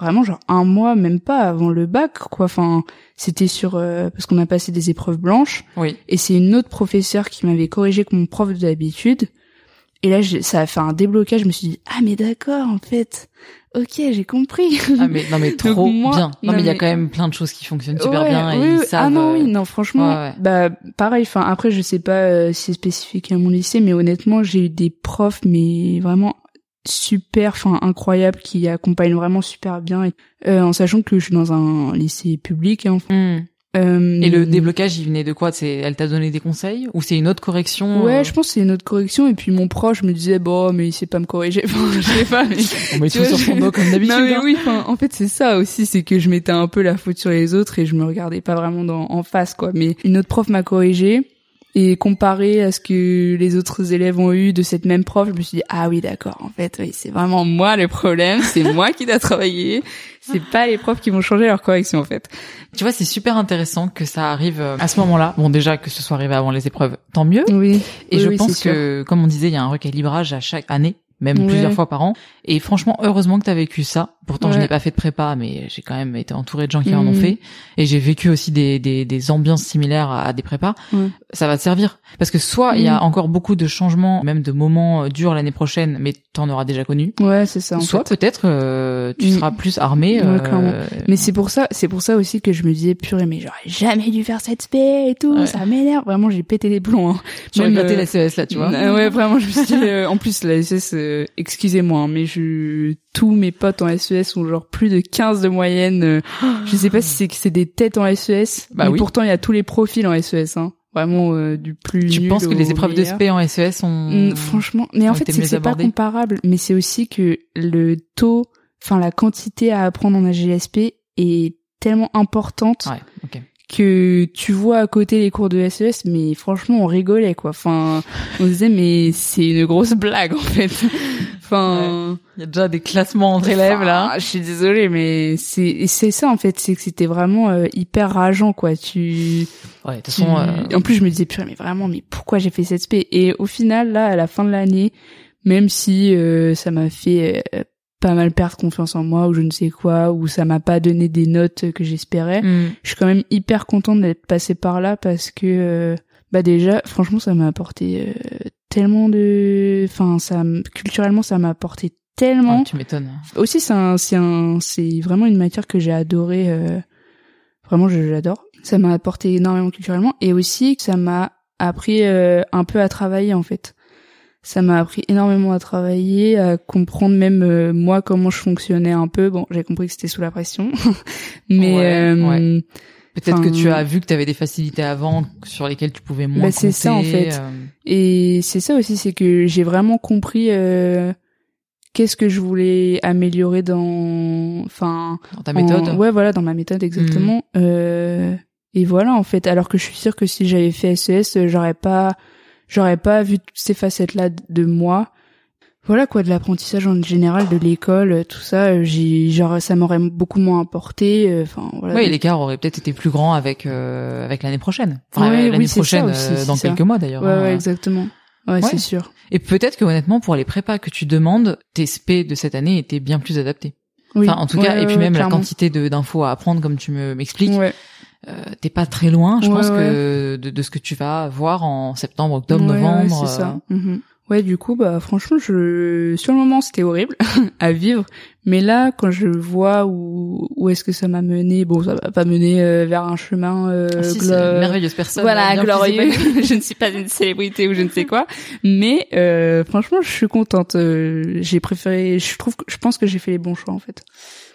Vraiment genre un mois même pas avant le bac quoi enfin c'était sur euh, parce qu'on a passé des épreuves blanches Oui. et c'est une autre professeure qui m'avait corrigé que mon prof de d'habitude et là ça a fait un déblocage je me suis dit ah mais d'accord en fait ok j'ai compris Ah mais non mais [laughs] trop moi- bien. Non, non, mais il y a quand même plein de choses qui fonctionnent super Ouais, bien et oui, ils oui. savent. ah non euh, oui non franchement ouais, ouais. bah pareil enfin après je sais pas euh, si c'est spécifique à mon lycée mais honnêtement j'ai eu des profs mais vraiment super enfin incroyables qui accompagnent vraiment super bien et, euh, en sachant que je suis dans un lycée public hein. Hmm. Euh, Et le déblocage, il venait de quoi? C'est elle t'a donné des conseils? Ou c'est une autre correction Ouais, euh, je pense que c'est une autre correction. Et puis mon proche me disait, bon, mais il sait pas me corriger. [laughs] Enfin, je sais pas, mais... On met tout vois, sur son dos comme d'habitude. non, mais hein. oui, enfin, en fait, c'est ça aussi, c'est que je mettais un peu la faute sur les autres et je me regardais pas vraiment dans, en face, quoi. Mais une autre prof m'a corrigé. Et comparé à ce que les autres élèves ont eu de cette même prof, je me suis dit, ah oui, d'accord, en fait, oui, c'est vraiment moi le problème, c'est moi qui dois travailler, c'est pas les profs qui vont changer leur correction, en fait. Tu vois, c'est super intéressant que ça arrive euh, à ce moment-là. Bon, déjà que ce soit arrivé avant les épreuves, tant mieux. Oui. Et Oui, je oui, pense sûr. que, comme on disait, il y a un recalibrage à chaque année, même Ouais. plusieurs fois par an. Et franchement, heureusement que tu as vécu ça. Pourtant, je n'ai pas fait de prépa, mais j'ai quand même été entourée de gens qui en ont Mhm. fait. Et j'ai vécu aussi des, des, des ambiances similaires à, des prépas. Ça va te servir. Parce que soit il y a Mhm. encore beaucoup de changements, même de moments euh, durs l'année prochaine, mais t'en auras déjà connu. Ouais, c'est ça, en soit peut-être euh, tu Mhm. seras plus armé. Ouais, euh, clairement. Mais c'est pour ça, c'est pour ça aussi que je me disais purée, mais j'aurais jamais dû faire cette spé et tout, Ouais. ça m'énerve. Vraiment, j'ai pété les plombs. Hein. Même, regrettais euh, la CES là, tu vois. Euh, ouais, vraiment, je me suis dit, euh, en plus, la SS, euh, excusez-moi, hein, mais je, tous mes potes en SES ont genre plus de 15 de moyenne. euh, je sais pas si c'est que c'est des têtes en SES, Bah mais oui. pourtant il y a tous les profils en SES, hein. Vraiment euh, du plus Tu penses que les épreuves de meilleur. SP en SES sont Mm, Franchement, mais en ont fait c'est que c'est pas comparable, mais c'est aussi que le taux, enfin la quantité à apprendre en AGSP est tellement importante Ouais, ok. Que tu vois à côté les cours de SES, mais franchement on rigolait quoi. Enfin, on se disait mais c'est une grosse blague en fait. [laughs] Enfin, Il y a déjà des classements entre élèves là. Je suis désolée, mais c'est c'est ça en fait, c'est que c'était vraiment euh, hyper rageant quoi. Tu, Ouais, de toute tu- façon, euh, en plus je me disais purée mais vraiment mais pourquoi j'ai fait cette spé? Et au final là à la fin de l'année, même si euh, ça m'a fait euh, pas mal perdre confiance en moi ou je ne sais quoi ou ça m'a pas donné des notes que j'espérais hmm. je suis quand même hyper contente d'être passée par là parce que euh, bah déjà franchement ça m'a apporté euh, tellement de enfin ça culturellement ça m'a apporté tellement Ouais, tu m'étonnes. aussi c'est un c'est un c'est vraiment une matière que j'ai adoré euh, vraiment je j'adore ça m'a apporté énormément culturellement et aussi que ça m'a appris euh, un peu à travailler en fait ça m'a appris énormément à travailler à comprendre même euh, moi comment je fonctionnais un peu bon j'ai compris que c'était sous la pression [laughs] mais Ouais, euh, ouais. Peut-être que tu as vu que tu avais des facilités avant sur lesquelles tu pouvais moins Bah, c'est ça, en fait. euh, Et c'est ça aussi, c'est que j'ai vraiment compris euh, qu'est-ce que je voulais améliorer dans, enfin, dans ta méthode. en- ouais, voilà, dans ma méthode exactement. Euh, et voilà, en fait, alors que je suis sûre que si j'avais fait SES, euh, j'aurais pas, j'aurais pas vu toutes ces facettes-là de moi. Voilà quoi, de l'apprentissage en général, de l'école, tout ça, euh, j'ai, genre, ça m'aurait beaucoup moins apporté. euh, Enfin, voilà. Oui, l'écart aurait peut-être été plus grand avec euh, avec l'année prochaine. Enfin, Ouais, l'année oui, c'est ça prochaine, aussi, euh, dans ça. quelques mois d'ailleurs. Ouais, hein. ouais, exactement. Ouais, Ouais. c'est sûr. Et peut-être que honnêtement, pour les prépas que tu demandes, tes SP de cette année étaient bien plus adaptés. Oui. Enfin, en tout Ouais, cas, et puis même la quantité de d'infos à apprendre, comme tu me m'expliques, Ouais. Euh, t'es pas très loin. Je Ouais, pense ouais. que de, de ce que tu vas voir en septembre, octobre, Ouais, ouais, novembre. c'est ça. euh, Mhm. Ouais, du coup, bah franchement, je sur le moment c'était horrible [laughs] à vivre, mais là, quand je vois où où est-ce que ça m'a mené, bon, ça m'a pas mené euh, vers un chemin euh, ah, si, glo- c'est une merveilleuse personne. voilà, glorieux. [laughs] je ne suis pas une célébrité ou je ne sais quoi, mais euh, franchement, je suis contente. Euh, j'ai préféré, je trouve, je pense que j'ai fait les bons choix en fait.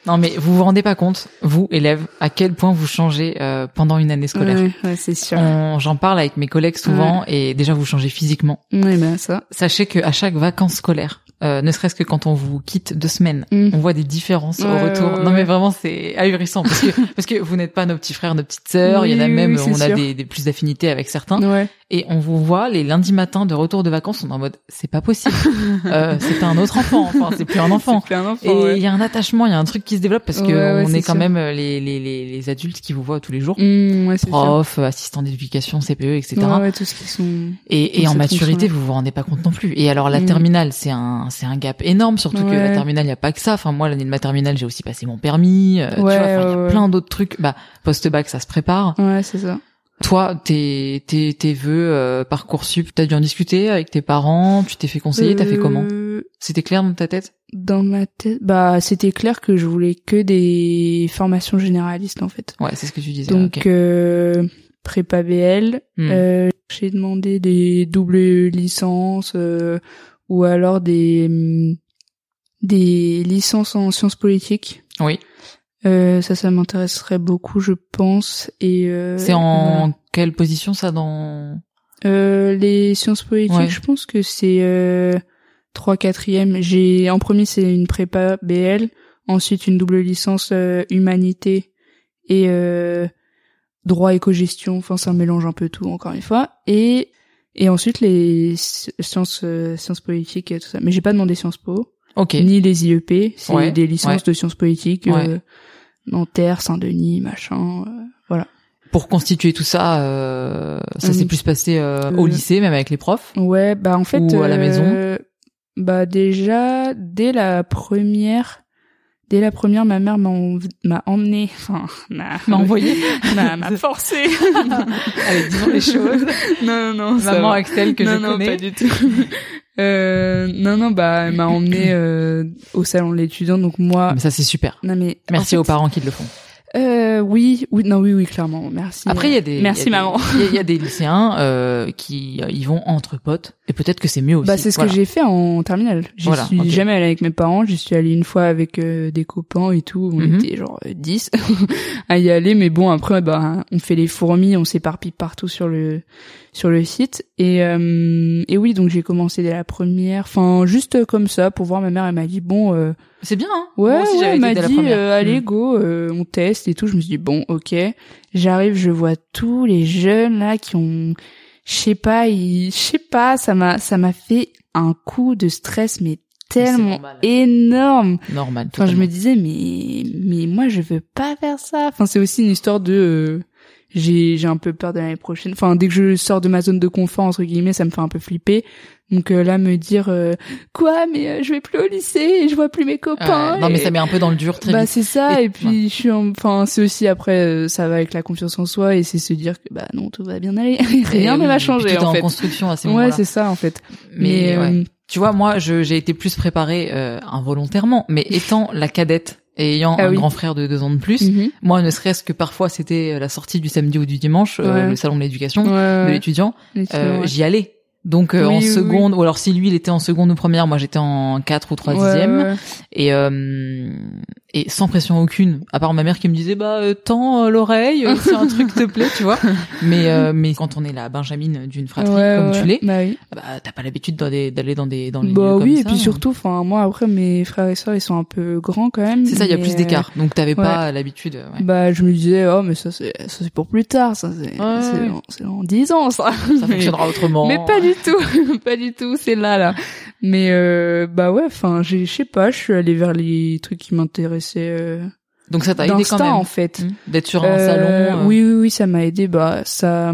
Non, mais vous vous rendez pas compte, vous élèves, à quel point vous changez euh, pendant une année scolaire. Ouais, ouais, c'est sûr. On- J'en parle avec mes collègues souvent, et déjà vous changez physiquement. Ouais, ben ça. Sachez que à chaque vacances scolaires, euh, ne serait-ce que quand on vous quitte deux semaines, Mm. on voit des différences au retour. ouais, non mais vraiment c'est ahurissant parce que [laughs] parce que vous n'êtes pas nos petits frères, nos petites sœurs. Il y en a Oui, oui, même, oui, on a des, des plus d'affinités avec certains. Ouais. Et on vous voit les lundis matins de retour de vacances, on est en mode c'est pas possible. [laughs] euh, c'est un autre enfant. Enfin c'est plus un enfant. C'est un enfant. Et il y a un attachement, il y a un truc qui se développe parce que on est quand sûr. même euh, les, les, les, les adultes qui vous voient tous les jours. Mm, sûr. Profs, assistants d'éducation, CPE, etc. Tout ce qui sont. Et, et en maturité, vous vous rendez pas compte non plus. Et alors la Mm. terminale, c'est un c'est un gap énorme, surtout que la terminale, il y a pas que ça. Enfin moi, l'année de ma terminale, j'ai aussi passé mon permis. euh, tu vois, il y a ouais, plein d'autres trucs. Bah post bac, ça se prépare. Ouais, c'est ça. Toi, tes tes tes vœux euh, parcoursup, t'as dû en discuter avec tes parents. Tu t'es fait conseiller. T'as fait comment Euh, C'était clair dans ta tête Dans ma tête, bah c'était clair que je voulais que des formations généralistes en fait. Ouais, c'est ce que tu disais. Donc ok. euh, prépa BL, Hmm. euh, j'ai demandé des doubles licences euh, ou alors des hum, des licences en sciences politiques. Oui. Euh, ça, ça m'intéresserait beaucoup, je pense. Et euh, c'est en voilà. quelle position ça dans Euh, les sciences politiques, Ouais. je pense que c'est euh, 3 quatrième. J'ai en premier c'est une prépa BL, ensuite une double licence euh, humanité et euh, droit éco-gestion. Enfin, ça mélange un peu tout encore une fois. Et et ensuite les sci- sciences euh, sciences politiques et tout ça. Mais j'ai pas demandé Sciences Po Ok. ni les IEP. C'est Ouais, des licences ouais. de sciences politiques. Ouais. Euh, Nanterre, Saint-Denis, machin. euh, voilà. Pour constituer tout ça, euh, ça s'est plus passé euh, au Euh, lycée, même avec les profs. Ouais, bah en fait Ou à la euh, maison Bah déjà dès la première dès la première ma mère m'a en- m'a emmené enfin m'a M'a envoyé. m'a m'a [laughs] forcé. [laughs] Allez, disons les choses. [laughs] non non non, Maman va. Axel que non je non connais. pas du tout. euh, non non bah elle m'a emmené euh, au salon de l'étudiant donc moi Mais ça c'est super. non mais Merci en aux parents qui le font. Euh, oui oui non oui oui clairement merci. Après, il y a des Merci il y a des- maman. Il y a- il y, a des lycéens euh, qui euh, y vont entre potes et peut-être que c'est mieux aussi. Bah c'est ce Voilà. que j'ai fait en terminale. J'y Voilà, suis jamais allée avec mes parents, j'y suis allée une fois avec euh, des copains et tout, on Mhm. était genre euh, 10 [laughs] à y aller mais bon après bah on fait les fourmis, on s'éparpille partout sur le sur le site et euh, et oui donc j'ai commencé dès la première, enfin juste comme ça pour voir ma mère elle m'a dit bon euh, C'est bien. Hein Ouais, Moi aussi, ouais, elle m'a dit, euh, allez, Mm. go, euh, on teste et tout. Je me suis dit, bon, ok. J'arrive, je vois tous les jeunes, là, qui ont, je sais pas, ils, je sais pas, ça m'a, ça m'a fait un coup de stress, mais tellement normal. énorme. Normal. Enfin, je me disais, mais, mais moi, je veux pas faire ça. Enfin, c'est aussi une histoire de, euh, j'ai, j'ai un peu peur de l'année prochaine. Enfin, dès que je sors de ma zone de confort, entre guillemets, ça me fait un peu flipper. Donc euh, là, me dire, euh, quoi, mais euh, je vais plus au lycée et je vois plus mes copains. Non mais ça met un peu dans le dur très bah vite. c'est ça Et- et, puis je suis en- enfin c'est aussi après euh, ça va avec la confiance en soi et c'est se dire que bah non tout va bien aller [laughs] rien ne va changer en en fait construction à ces ouais c'est ça en fait Mais, mais, ouais. euh, tu vois, moi, je- j'ai été plus préparée euh, involontairement, mais étant la cadette et ayant Ah un oui. grand frère de deux ans de plus, mhm. moi, ne serait-ce que parfois c'était la sortie du samedi ou du dimanche, euh, le salon de l'éducation ouais, de l'étudiant, euh, j'y allais. Donc euh, Oui, en oui, seconde, ou alors si lui il était en seconde ou première, moi j'étais en quatre ou troisième. Ouais, ouais, Et euh, et sans pression aucune à part ma mère qui me disait bah euh, tends euh, l'oreille euh, si un truc te plaît tu vois [laughs] mais euh, mais quand on est la benjamine d'une fratrie Ouais, comme ouais. tu l'es Bah oui. bah t'as pas l'habitude d'aller dans des dans les Bah lieux oui, comme et ça. puis surtout, enfin moi après mes frères et sœurs ils sont un peu grands quand même. c'est ça il y a plus d'écart donc t'avais pas l'habitude ouais. Bah je me disais oh mais ça c'est ça c'est pour plus tard, ça c'est c'est c'est dans dix ans ça. ça fonctionnera [laughs] autrement Mais pas du tout, [laughs] pas du tout, c'est là là. Mais euh, bah ouais, enfin j'ai je sais pas, je suis allée vers les trucs qui m'intéressaient euh, donc ça t'a aidé quand même en fait. Hmm. d'être sur un Euh, salon euh, Oui oui oui, ça m'a aidé. Bah ça,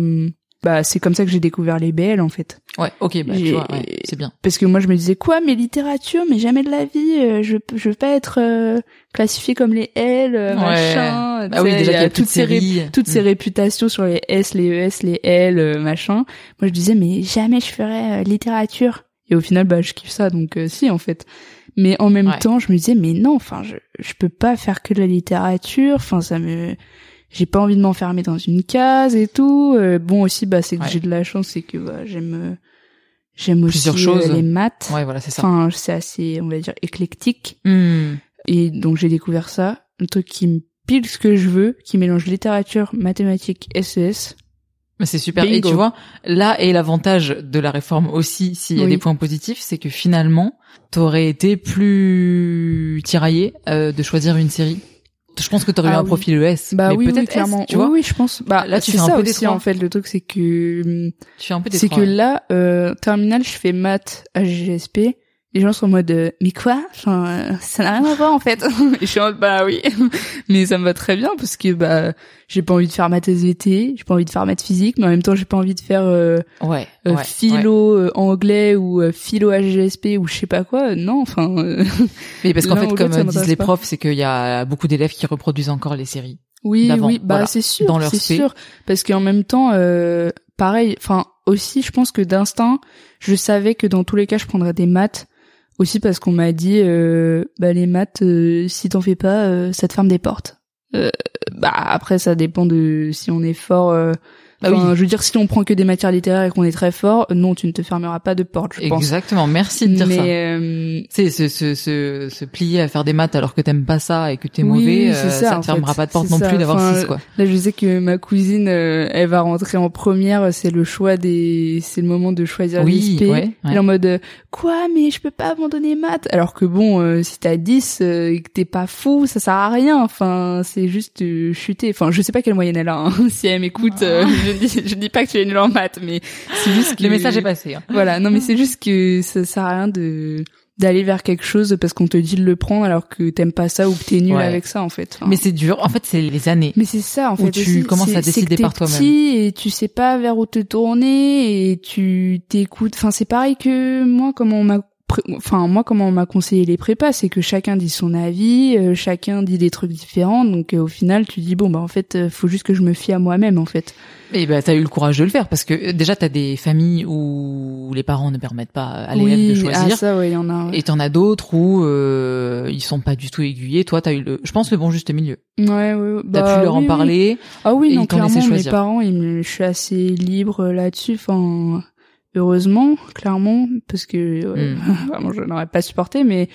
bah c'est comme ça que j'ai découvert les BL en fait. ouais ok bah tu J'ai- vois ouais, c'est bien Parce que moi je me disais quoi, mais littérature, mais jamais de la vie, euh, je je veux pas être euh, classifiée comme les L, Ouais. machin. ah oui déjà il y a toutes ces ré- toutes ces Hmm. réputations sur les S, les ES, les L, machin. Moi, je disais, mais jamais je ferais euh, littérature. Et au final, bah, je kiffe ça, donc euh, si, en fait. Mais en même Ouais. temps, je me disais, mais non, enfin, je, je peux pas faire que de la littérature. Enfin, ça me, j'ai pas envie de m'enfermer dans une case et tout. Euh, bon, aussi, bah, c'est que Ouais. j'ai de la chance, c'est que bah, j'aime, j'aime aussi euh, choses. les maths. ouais voilà c'est ça Enfin, c'est assez, on va dire, éclectique. Hmm. Et donc j'ai découvert ça, un truc qui me pile ce que je veux, qui mélange littérature, mathématiques, SES. Mais c'est super. Et Bingo. tu vois, là est l'avantage de la réforme aussi, s'il y a Oui. des points positifs, c'est que finalement, t'aurais été plus tiraillé euh, de choisir une série. Je pense que t'aurais eu Ah un oui. profil ES. Bah mais oui, oui, peut-être S, clairement. tu vois. oui, oui, je pense. Bah Là, tu fais un ça peu des aussi en fait. Le truc c'est que hum, Tu fais un peu des c'est que là, euh, terminal, je fais maths à GSP. Les gens sont en mode euh, mais quoi? Enfin, euh, ça n'a rien à voir en fait. Et [laughs] je suis en mode bah oui, [laughs] mais ça me va très bien parce que bah j'ai pas envie de faire maths SVT, j'ai pas envie de faire maths physique, mais en même temps j'ai pas envie de faire euh, Ouais. euh, ouais, philo euh, anglais ou euh, philo HGSP ou je sais pas quoi. Non, enfin. [laughs] Mais parce qu'en fait, comme ça disent les pas. profs, c'est qu'il y a beaucoup d'élèves qui reproduisent encore les séries. Oui, oui, bah voilà, c'est sûr, dans leur c'est sûr, parce qu'en même temps, euh, pareil, enfin aussi, je pense que d'instinct, je savais que dans tous les cas, je prendrais des maths, aussi parce qu'on m'a dit, euh, bah les maths, euh, si t'en fais pas, euh, ça te ferme des portes. Euh, bah après, ça dépend de si on est fort. Bah enfin, oui. Je veux dire, si on prend que des matières littéraires et qu'on est très fort, non, tu ne te fermeras pas de porte, je pense. Exactement. Merci de dire Mais ça. euh, sais, se, se, se, se plier à faire des maths alors que t'aimes pas ça et que t'es Oui, mauvais, c'est euh, ça, ça, te fermera fait. pas de porte C'est non ça. plus d'avoir Enfin, 6, quoi. Là, je sais que ma cousine, euh, elle va rentrer en première. C'est le choix des, c'est le moment de choisir Oui, l'ISP. ouais, ouais. Elle est en mode quoi, mais je peux pas abandonner maths? Alors que bon, euh, si t'as 10 euh, et que t'es pas fou, ça sert à rien. Enfin, c'est juste chuter. Enfin, je sais pas quelle moyenne elle a. hein. [laughs] si elle m'écoute, euh, je dis, je dis pas que tu es nul en maths, mais c'est juste que Le message est passé. Hein. Voilà, non mais c'est juste que ça sert à rien de d'aller vers quelque chose parce qu'on te dit de le prendre alors que t'aimes pas ça ou que t'es nul Ouais. avec ça en fait. Enfin, Mais c'est dur. En fait, c'est les années. mais c'est ça en Où fait. tu aussi. commences à décider par toi-même. et tu sais pas vers où te tourner et tu t'écoutes. Enfin c'est pareil que moi comment on m'a enfin moi comment on m'a conseillé les prépas c'est que chacun dit son avis euh, chacun dit des trucs différents donc euh, au final tu dis bon bah en fait euh, faut juste que je me fie à moi-même en fait Et ben, t'as eu le courage de le faire parce que euh, déjà t'as des familles où les parents ne permettent pas à l'élève oui de choisir. ah, ça ouais y en a ouais. Et t'en as d'autres où euh, ils sont pas du tout aiguillés. Toi, t'as eu le, je pense le bon juste milieu. ouais ouais, ouais. T'as Bah, pu leur oui, en oui. parler. Ah oui, non, clairement, mes parents, ils me, je suis assez libre là-dessus. Enfin, heureusement, clairement, parce que ouais, Hmm. [laughs] vraiment, je n'aurais pas supporté. Mais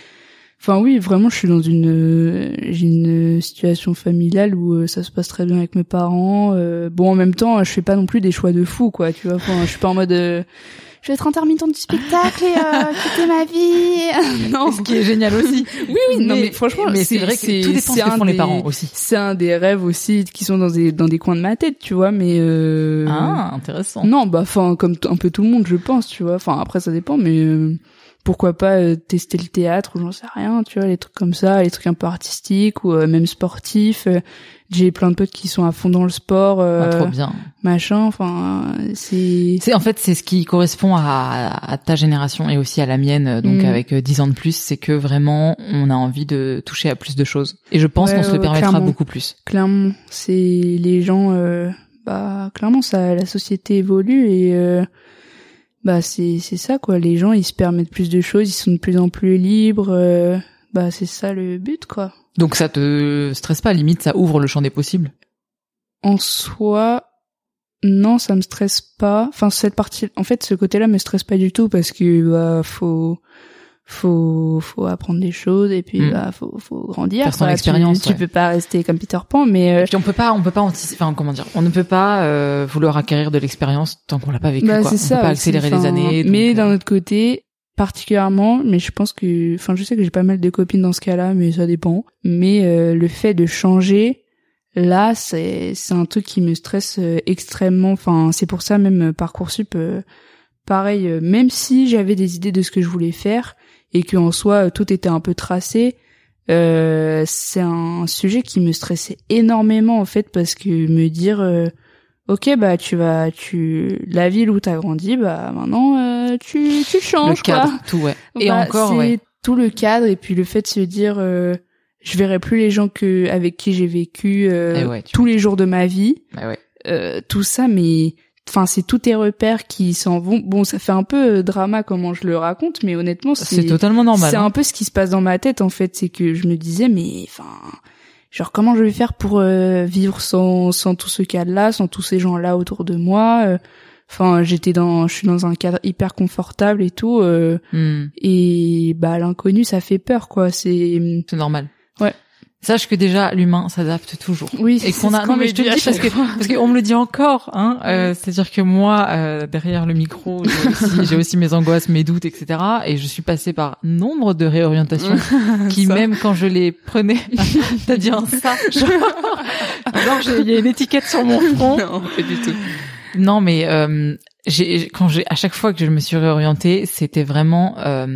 enfin, oui, vraiment, je suis dans une, euh, j'ai une situation familiale où euh, ça se passe très bien avec mes parents. euh, bon, en même temps, je fais pas non plus des choix de fou, quoi. Tu vois, enfin, je suis pas en mode. Je vais être intermittent du spectacle et euh, [laughs] quitter ma vie. non. Ce qui est génial aussi. [laughs] Oui, oui, non, mais franchement, mais c'est vrai que c'est- tout dépend ce que un font les des- parents aussi. C'est un des rêves aussi qui sont dans des dans des coins de ma tête, tu vois, mais euh, Ah, intéressant. non, bah enfin comme un peu tout le monde, je pense, tu vois. Enfin après ça dépend, mais euh, pourquoi pas euh, tester le théâtre ou j'en sais rien, tu vois, les trucs comme ça, les trucs un peu artistiques ou euh, même sportifs. Euh, J'ai plein de potes qui sont à fond dans le sport, euh, Ah, trop bien. machin. Enfin, c'est C'est en fait c'est ce qui correspond à, à ta génération et aussi à la mienne euh, donc Mm. avec euh, 10 ans de plus, c'est que vraiment on a envie de toucher à plus de choses. Et je pense Ouais, qu'on se le permettra clairement. beaucoup plus. clairement, c'est les gens. euh, bah clairement, ça, la société évolue et euh, bah c'est c'est ça quoi. Les gens ils se permettent plus de choses, ils sont de plus en plus libres. Bah c'est ça le but quoi. Donc ça te stresse pas, limite ça ouvre le champ des possibles? En soi, non, ça me stresse pas. Enfin, cette partie, en fait, ce côté-là me stresse pas du tout parce que bah, faut, faut faut apprendre des choses et puis Mm. bah faut faut grandir. Faire son expérience, Tu, ouais. tu peux pas rester comme Peter Pan, mais euh, puis on peut pas, on peut pas anticiper, enfin comment dire, on ne peut pas euh, vouloir acquérir de l'expérience tant qu'on l'a pas vécu. bah, quoi. on ça. peut pas accélérer les années. donc, mais euh, d'un autre côté, particulièrement, mais je pense que, enfin, je sais que j'ai pas mal de copines dans ce cas-là, mais ça dépend. Mais euh, le fait de changer, là, c'est c'est un truc qui me stresse euh, extrêmement. Enfin, c'est pour ça même euh, parcoursup, euh, pareil. même si j'avais des idées de ce que je voulais faire et que en soi tout était un peu tracé. C'est un sujet qui me stressait énormément en fait parce que me dire ok bah tu vas tu la ville où t'as grandi bah maintenant euh, tu tu le changes cadre, quoi tout ouais. Et Bah, encore, c'est ouais. tout le cadre et puis le fait de se dire euh, je verrai plus les gens que avec qui j'ai vécu euh, Eh ouais, tous les jours de ma vie Ouais, ouais. euh, tout ça mais enfin c'est tous tes repères qui s'en vont bon ça fait un peu euh, drama comment je le raconte mais honnêtement C'est totalement normal. c'est hein. un peu ce qui se passe dans ma tête en fait, c'est que je me disais mais enfin genre comment je vais faire pour euh, vivre sans sans tout ce cadre-là, sans tous ces gens-là autour de moi. euh? Enfin, j'étais dans je suis dans un cadre hyper confortable et tout euh, Hmm. et bah l'inconnu ça fait peur quoi, c'est C'est normal. Ouais. Sache que déjà l'humain s'adapte toujours. oui, Et qu'on a ce non mais je te le dis parce que parce qu'on me le dit encore hein euh, c'est-à-dire que moi euh, derrière le micro j'ai [laughs] aussi, aussi mes angoisses mes doutes etc et je suis passée par nombre de réorientations [laughs] qui Ça. même quand je les prenais [laughs] t'as dit un ça genre, j'ai- il y a une étiquette sur mon front non, pas du tout. non mais euh, j'ai quand j'ai à chaque fois que je me suis réorientée c'était vraiment euh,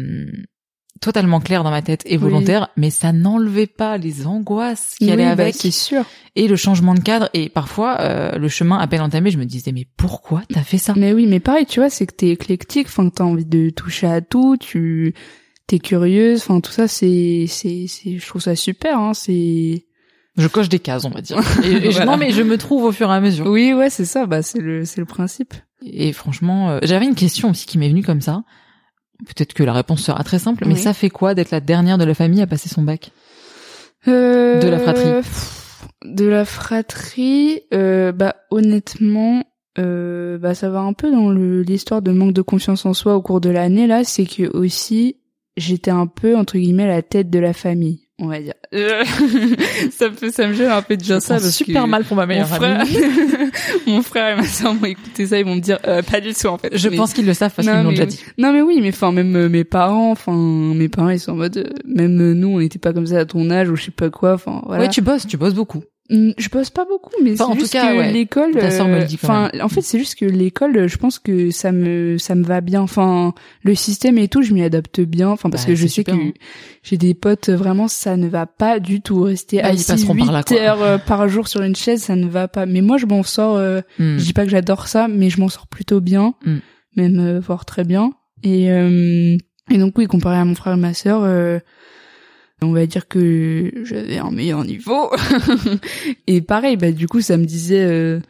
totalement clair dans ma tête et Oui. volontaire mais ça n'enlevait pas les angoisses qui Oui, allaient bah, avec c'est sûr. et le changement de cadre et parfois euh, le chemin à peine entamé je me disais mais pourquoi t'as fait ça? Mais oui, mais pareil, tu vois, c'est que t'es éclectique, enfin que t'as envie de toucher à tout, tu t'es curieuse, enfin tout ça, c'est c'est c'est, je trouve ça super, hein, c'est. je coche des cases on va dire [laughs] et, et je- Voilà. non mais je me trouve au fur et à mesure Oui, ouais, c'est ça, bah c'est le c'est le principe. et franchement euh, j'avais une question aussi qui m'est venue comme ça peut-être que la réponse sera très simple mais Oui. ça fait quoi d'être la dernière de la famille à passer son bac? Euh, De la fratrie. De la fratrie, euh, bah honnêtement, euh, bah ça va un peu dans l'histoire de manque de confiance en soi au cours de l'année là, c'est que aussi j'étais un peu entre guillemets la tête de la famille, on va dire. Euh, [laughs] ça peut ça me gêne un peu de dire ça parce super que mal pour ma Mon meilleure frère, amie [laughs] mon frère et ma soeur vont écouter ça, ils vont me dire euh, pas du tout en fait. je Mais- pense qu'ils le savent parce qu'ils l'ont déjà dit non mais oui, mais enfin même euh, mes parents, enfin mes parents ils sont en mode euh, même nous on n'était pas comme ça à ton âge ou je sais pas quoi, enfin voilà. ouais tu bosses tu bosses beaucoup Je bosse pas beaucoup, mais Enfin, en c'est tout juste cas, que ouais. l'école. Ta sœur me le euh, dit quand Enfin, en fait, c'est juste que l'école, je pense que ça me ça me va bien. Enfin, le système et tout, je m'y adapte bien. Enfin, parce Bah, que je sais super, que hein. j'ai des potes vraiment, ça ne va pas du tout rester Ah, ils assis passeront 8 par là, heures euh, par jour sur une chaise, ça ne va pas. Mais moi, je m'en sors. euh, Hmm. Je dis pas que j'adore ça, mais je m'en sors plutôt bien, Mm. même euh, voire très bien. Et euh, et donc oui, comparé à mon frère et ma sœur, euh, on va dire que j'avais un meilleur niveau. [laughs] et pareil, bah du coup, ça me disait. euh,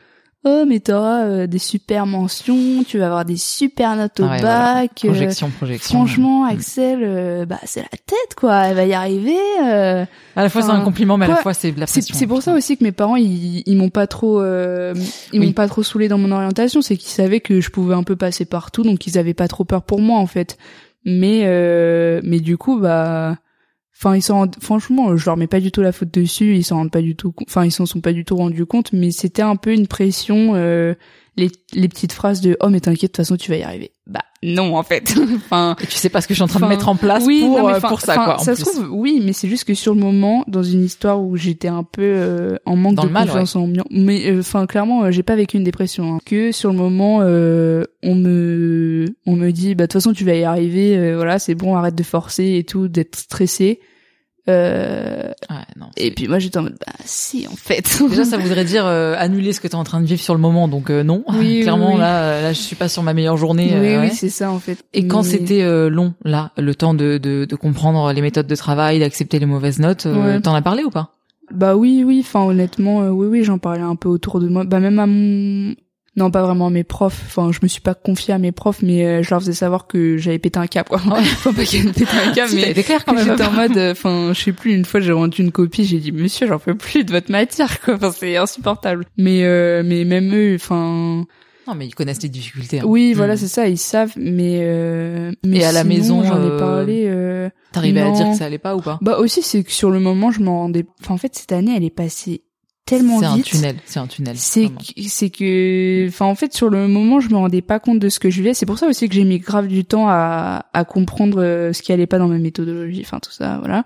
Oh mais t'auras euh, des super mentions, tu vas avoir des super notes au Ah ouais, voilà. bac. euh, projection projection franchement, Mm. Axel, euh, bah c'est la tête quoi, elle va y arriver. euh. à la fois c'est un compliment mais à la fois c'est de la pression c'est pour ça aussi que mes parents ils, ils m'ont pas trop euh, ils Oui. m'ont pas trop saoulé dans mon orientation, c'est qu'ils savaient que je pouvais un peu passer partout donc ils avaient pas trop peur pour moi en fait. Mais euh, mais du coup bah enfin ils s'en rendent- franchement je leur mets pas du tout la faute dessus, ils s'en rendent pas du tout enfin ils s'en sont pas du tout rendus compte mais c'était un peu une pression euh, les les petites phrases de oh mais t'inquiète de toute façon tu vas y arriver. Bah non en fait. [laughs] enfin et tu sais pas ce que je suis en train de mettre en place oui, pour non, mais euh, pour ça quoi en ça plus. se trouve, oui, mais c'est juste que sur le moment, dans une histoire où j'étais un peu euh, en manque Dans de mal, confiance en moi, mais euh, enfin clairement, euh, j'ai pas vécu une dépression. hein. Que sur le moment, euh, on me on me dit, bah de toute façon tu vas y arriver, euh, voilà, c'est bon, arrête de forcer et tout, d'être stressé. Euh, Ouais, non, et puis moi j'étais en mode, bah si en fait. [laughs] Déjà, ça voudrait dire euh, annuler ce que tu es en train de vivre sur le moment, donc euh, non. [laughs] Oui, Clairement, oui, là, euh, là, je suis pas sur ma meilleure journée. oui, euh, oui, c'est ça en fait. Et quand c'était euh, long, là, le temps de, de, de comprendre les méthodes de travail, d'accepter les mauvaises notes, euh, Ouais. t'en as parlé ou pas? Bah oui, oui, enfin honnêtement, euh, oui, oui, j'en parlais un peu autour de moi. Bah même à mon... Non, pas vraiment mes profs. Enfin, je me suis pas confiée à mes profs, mais euh, je leur faisais savoir que j'avais pété un cap, quoi. Enfin, [laughs] pas qu'elle pété un cap, Si, mais clair quand j'étais en mode, euh, enfin, je sais plus, une fois j'ai rendu une copie, j'ai dit, monsieur, j'en peux plus de votre matière, quoi. Enfin, c'est insupportable. Mais, euh, mais même eux, enfin, Non, mais ils connaissent les difficultés. hein. Oui, voilà, Mm. c'est ça, ils savent, mais euh, mais Et à la maison, j'en ai euh, parlé. Euh... T'arrivais à dire que ça allait pas ou pas? Bah aussi, c'est que sur le moment, je m'en rendais. Enfin, en fait, cette année, elle est passée tellement C'est un tunnel, c'est un tunnel. C'est c'est que, enfin, en fait, sur le moment, je me rendais pas compte de ce que je vivais. C'est pour ça aussi que j'ai mis grave du temps à, à comprendre euh, ce qui allait pas dans ma méthodologie, enfin, tout ça, voilà.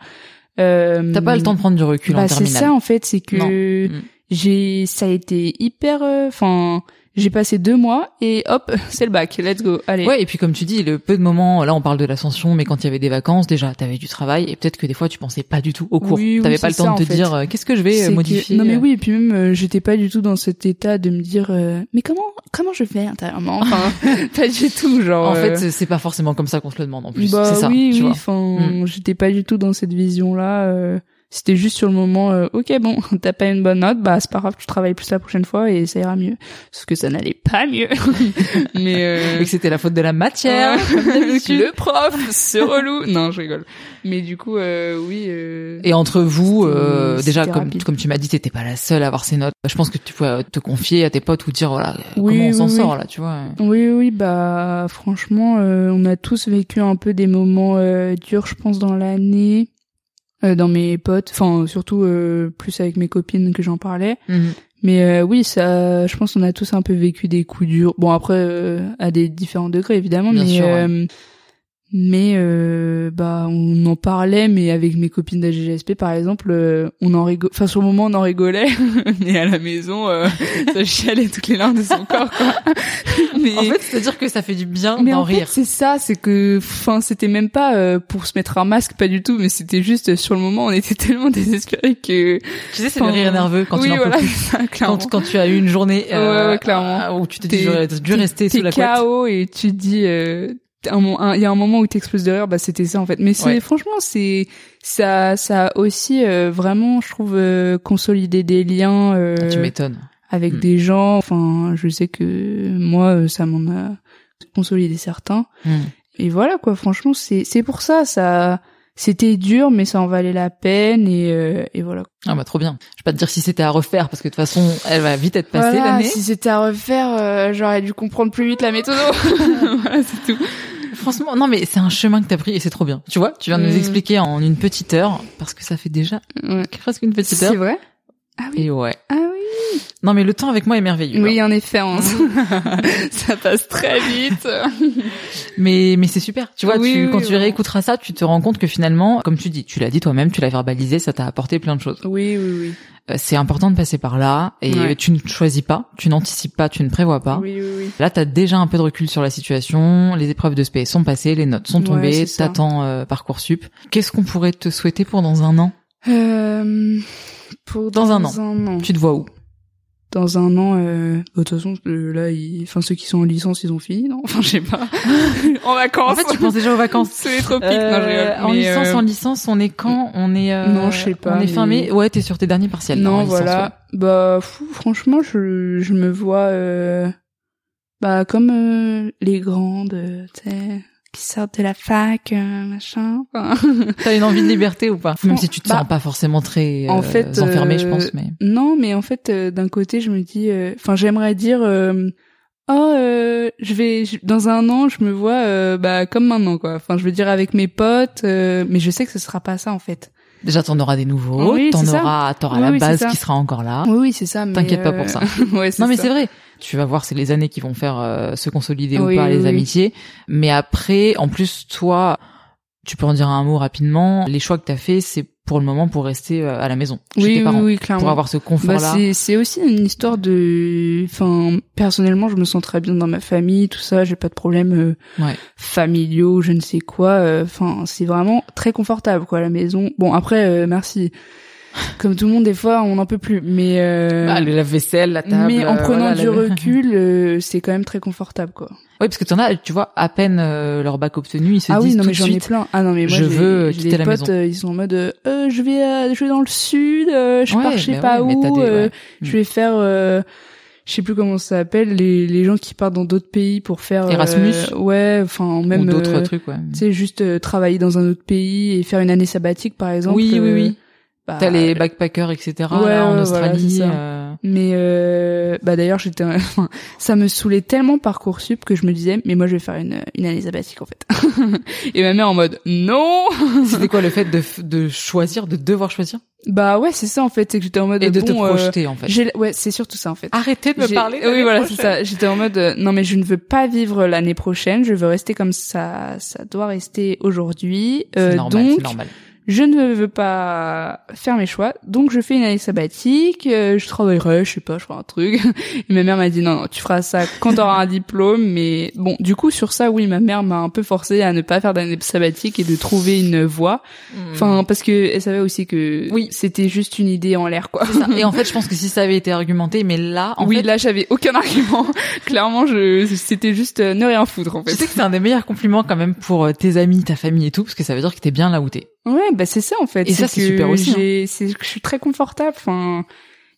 Euh, T'as pas le temps de prendre du recul bah, en c'est terminale. ça, en fait, c'est que. Mm. j'ai, ça a été hyper, euh, enfin, j'ai passé deux mois et hop, [laughs] c'est le bac, let's go, allez. Ouais, et puis comme tu dis, le peu de moments, là on parle de l'ascension, mais quand il y avait des vacances, déjà, t'avais du travail, et peut-être que des fois tu pensais pas du tout au cours. Oui, oui, T'avais pas le temps ça, de te fait. dire, euh, qu'est-ce que je vais euh, que- modifier Non mais euh, oui, et puis même euh, j'étais pas du tout dans cet état de me dire euh, mais comment comment je fais intérieurement Enfin, [laughs] [laughs] pas du tout genre. En fait, c'est- pas forcément comme ça qu'on se le demande en plus. bah c'est ça, oui tu oui, enfin Mm. j'étais pas du tout dans cette vision là. C'était juste sur le moment, euh, ok bon, [laughs] t'as pas une bonne note, bah c'est pas grave, tu travailles plus la prochaine fois et ça ira mieux. Sauf que ça n'allait pas mieux. [laughs] mais euh, [laughs] Et que c'était la faute de la matière. d'habitude. le prof, ce relou. Non, je rigole. Mais du coup, euh, oui. euh, Et entre vous, euh, déjà comme rapide. comme tu m'as dit, t'étais pas la seule à avoir ces notes. Je pense que tu pouvais te confier à tes potes ou dire voilà Oui, comment on s'en oui, sort là, tu vois. Oui, oui, bah franchement, euh, on a tous vécu un peu des moments euh, durs, je pense, dans l'année, euh, dans mes potes, enfin surtout euh, plus avec mes copines que j'en parlais. Mhm. Mais euh, oui, ça, je pense qu'on a tous un peu vécu des coups durs. Bon après, euh, à des différents degrés évidemment, Bien mais sûr, ouais. Euh, mais euh, bah on en parlait, mais avec mes copines d'AGGSP par exemple, euh, on en rigole. Enfin sur le moment on en rigolait, [laughs] mais à la maison, euh, [laughs] ça chialait toutes les larmes de son corps. Quoi. [laughs] Mais En fait, c'est-à-dire que ça fait du bien mais d'en en fait, rire. c'est ça, c'est que, enfin, c'était même pas euh, pour se mettre un masque, pas du tout, mais c'était juste euh, sur le moment, on était tellement désespérés que. Tu sais, c'est le rire nerveux quand oui, tu voilà, c'est ça. Quand, quand tu as eu une journée Ouais, ouais, clairement. euh, où tu T'es- j'aurais dû rester T'es sous la couette. KO et tu te dis, il y a un moment où t'exploses de rire, bah c'était ça en fait. Mais c'est Ouais. franchement, c'est ça, ça a aussi euh, vraiment, je trouve, euh, consolidé des liens euh, Ah, tu m'étonnes. avec Mm. des gens. Enfin, je sais que moi, euh, ça m'en a consolidé certains. Mm. Et voilà quoi, franchement, c'est c'est pour ça, ça c'était dur mais ça en valait la peine et euh, et voilà. Ah bah trop bien. Je vais pas te dire si c'était à refaire parce que de toute façon, elle va vite être passée Voilà, l'année. si c'était à refaire, euh, j'aurais dû comprendre plus vite la méthode. [laughs] [laughs] voilà, c'est tout. Franchement, non mais c'est un chemin que t'as pris et c'est trop bien. Tu vois, tu viens de nous Mm. expliquer en une petite heure parce que ça fait déjà Ouais. presque une petite C'est heure. vrai Ah oui. Et ouais. Ah oui. Non mais le temps avec moi est merveilleux. Oui, en effet, on- [laughs] ça passe très vite. [laughs] Mais mais c'est super. Tu vois, Oui, tu, oui, quand tu réécouteras ça, tu te rends compte que finalement, comme tu dis, tu l'as dit toi-même, tu l'as verbalisé, ça t'a apporté plein de choses. Oui, oui, oui. Euh, C'est important de passer par là et Ouais. tu ne choisis pas, tu n'anticipes pas, tu ne prévois pas. Oui, oui, oui. Là, t'as déjà un peu de recul sur la situation. Les épreuves de SP sont passées, les notes sont tombées. T'attends euh, parcoursup. Qu'est-ce qu'on pourrait te souhaiter pour dans un an? Euh, pour Dans un an. un an. Tu te vois où? Dans un an, euh, de toute façon, euh, là, ils... enfin ceux qui sont en licence, ils ont fini, non? Enfin, je sais pas. [laughs] en vacances. En fait, tu penses déjà aux vacances. [laughs] C'est les tropiques, non, Euh, rigole. en Mais, licence, euh, en licence, on est quand? On est euh, Non, je sais pas, On est fin mais- mai? Ouais, t'es sur tes derniers partiels. Non, licence, voilà. Bah, fou, franchement, je, je me vois, euh, bah, comme euh, les grandes, euh, tu sais, qui sortent de la fac, euh, machin. [laughs] T'as une envie de liberté ou pas? Même si tu te bah, sens pas forcément très en euh, fait, enfermé, je euh, pense. Mais non, mais en fait, euh, d'un côté, je me dis, euh, enfin, j'aimerais dire, euh, oh, euh, je vais, je- dans un an, je me vois, euh, bah, comme maintenant, quoi. Enfin, je veux dire avec mes potes, euh, mais je sais que ce sera pas ça, en fait. déjà, t'en auras des nouveaux. Oui, t'en auras, t'auras Oui, la oui, base qui sera encore là. Oui, oui, c'est ça. T'inquiète pas euh, pour ça. [laughs] ouais, Non mais c'est vrai. Tu vas voir, c'est les années qui vont faire euh, se consolider Oui, ou pas oui, les oui. amitiés. Mais après, en plus, toi, tu peux en dire un mot rapidement. Les choix que t'as fait, c'est pour le moment pour rester euh, à la maison chez Oui, tes oui, parents, oui, clairement. pour avoir ce Bah, confort-là. c'est c'est aussi une histoire de enfin personnellement je me sens très bien dans ma famille tout ça j'ai pas de problèmes euh, Ouais. familiaux je ne sais quoi euh, enfin c'est vraiment très confortable quoi à la maison bon après euh, merci [laughs] comme tout le monde des fois on n'en peut plus mais euh, Ah, le lave-vaisselle, la table. mais en euh, prenant voilà, du la- recul euh, c'est quand même très confortable quoi Oui, parce que t'en as, tu vois, à peine euh, leur bac obtenu, ils se ah disent oui non mais j'en ai plein ah non mais moi je veux quitter des la potes maison. euh, ils sont en mode euh, je vais je vais dans le sud euh, je Ouais, pars je sais bah pas ouais, où des- euh, ouais. je vais faire euh, je sais plus comment ça s'appelle les les gens qui partent dans d'autres pays pour faire euh, Erasmus ouais enfin ou même d'autres euh, trucs, ouais. tu sais juste euh, travailler dans un autre pays et faire une année sabbatique par exemple Oui, oui, oui. Bah, T'as les backpackers, etc. ouais, là, en Australie. voilà, euh, Mais euh, bah d'ailleurs, j'étais, [laughs] ça me saoulait tellement parcoursup que je me disais, mais moi je vais faire une, une année sabbatique en fait. [laughs] et ma mère en mode non. [laughs] C'était quoi le fait de, de choisir, de devoir choisir? Bah ouais, c'est ça en fait, c'est que j'étais en mode et de bon, te euh, projeter en fait. ouais, c'est surtout ça en fait. Arrêtez de me parler. de Oui, voilà, c'est ça. J'étais en mode euh, non mais je ne veux pas vivre l'année prochaine, je veux rester comme ça, ça doit rester aujourd'hui. C'est Euh, normal, normal. Je ne veux pas faire mes choix, donc je fais une année sabbatique, euh, je travaillerai, je sais pas, je ferai un truc. [laughs] Et ma mère m'a dit non, non, tu feras ça quand t'auras un diplôme, mais bon, du coup sur ça, oui, ma mère m'a un peu forcé à ne pas faire d'année sabbatique et de trouver une voie. Enfin, parce que elle savait aussi que Oui. c'était juste une idée en l'air, quoi. Ça. Et en [laughs] fait, je pense que si ça avait été argumenté, mais là, en oui, fait, là j'avais aucun [laughs] argument. Clairement, je c'était juste euh, ne rien foutre en tu fait. sais que c'est un des meilleurs compliments quand même pour euh, tes amis, ta famille et tout, parce que ça veut dire que t'es bien là où t'es. Ouais, bah c'est ça en fait. Et ça, c'est super aussi, hein. j'ai- C'est que je suis très confortable. Enfin,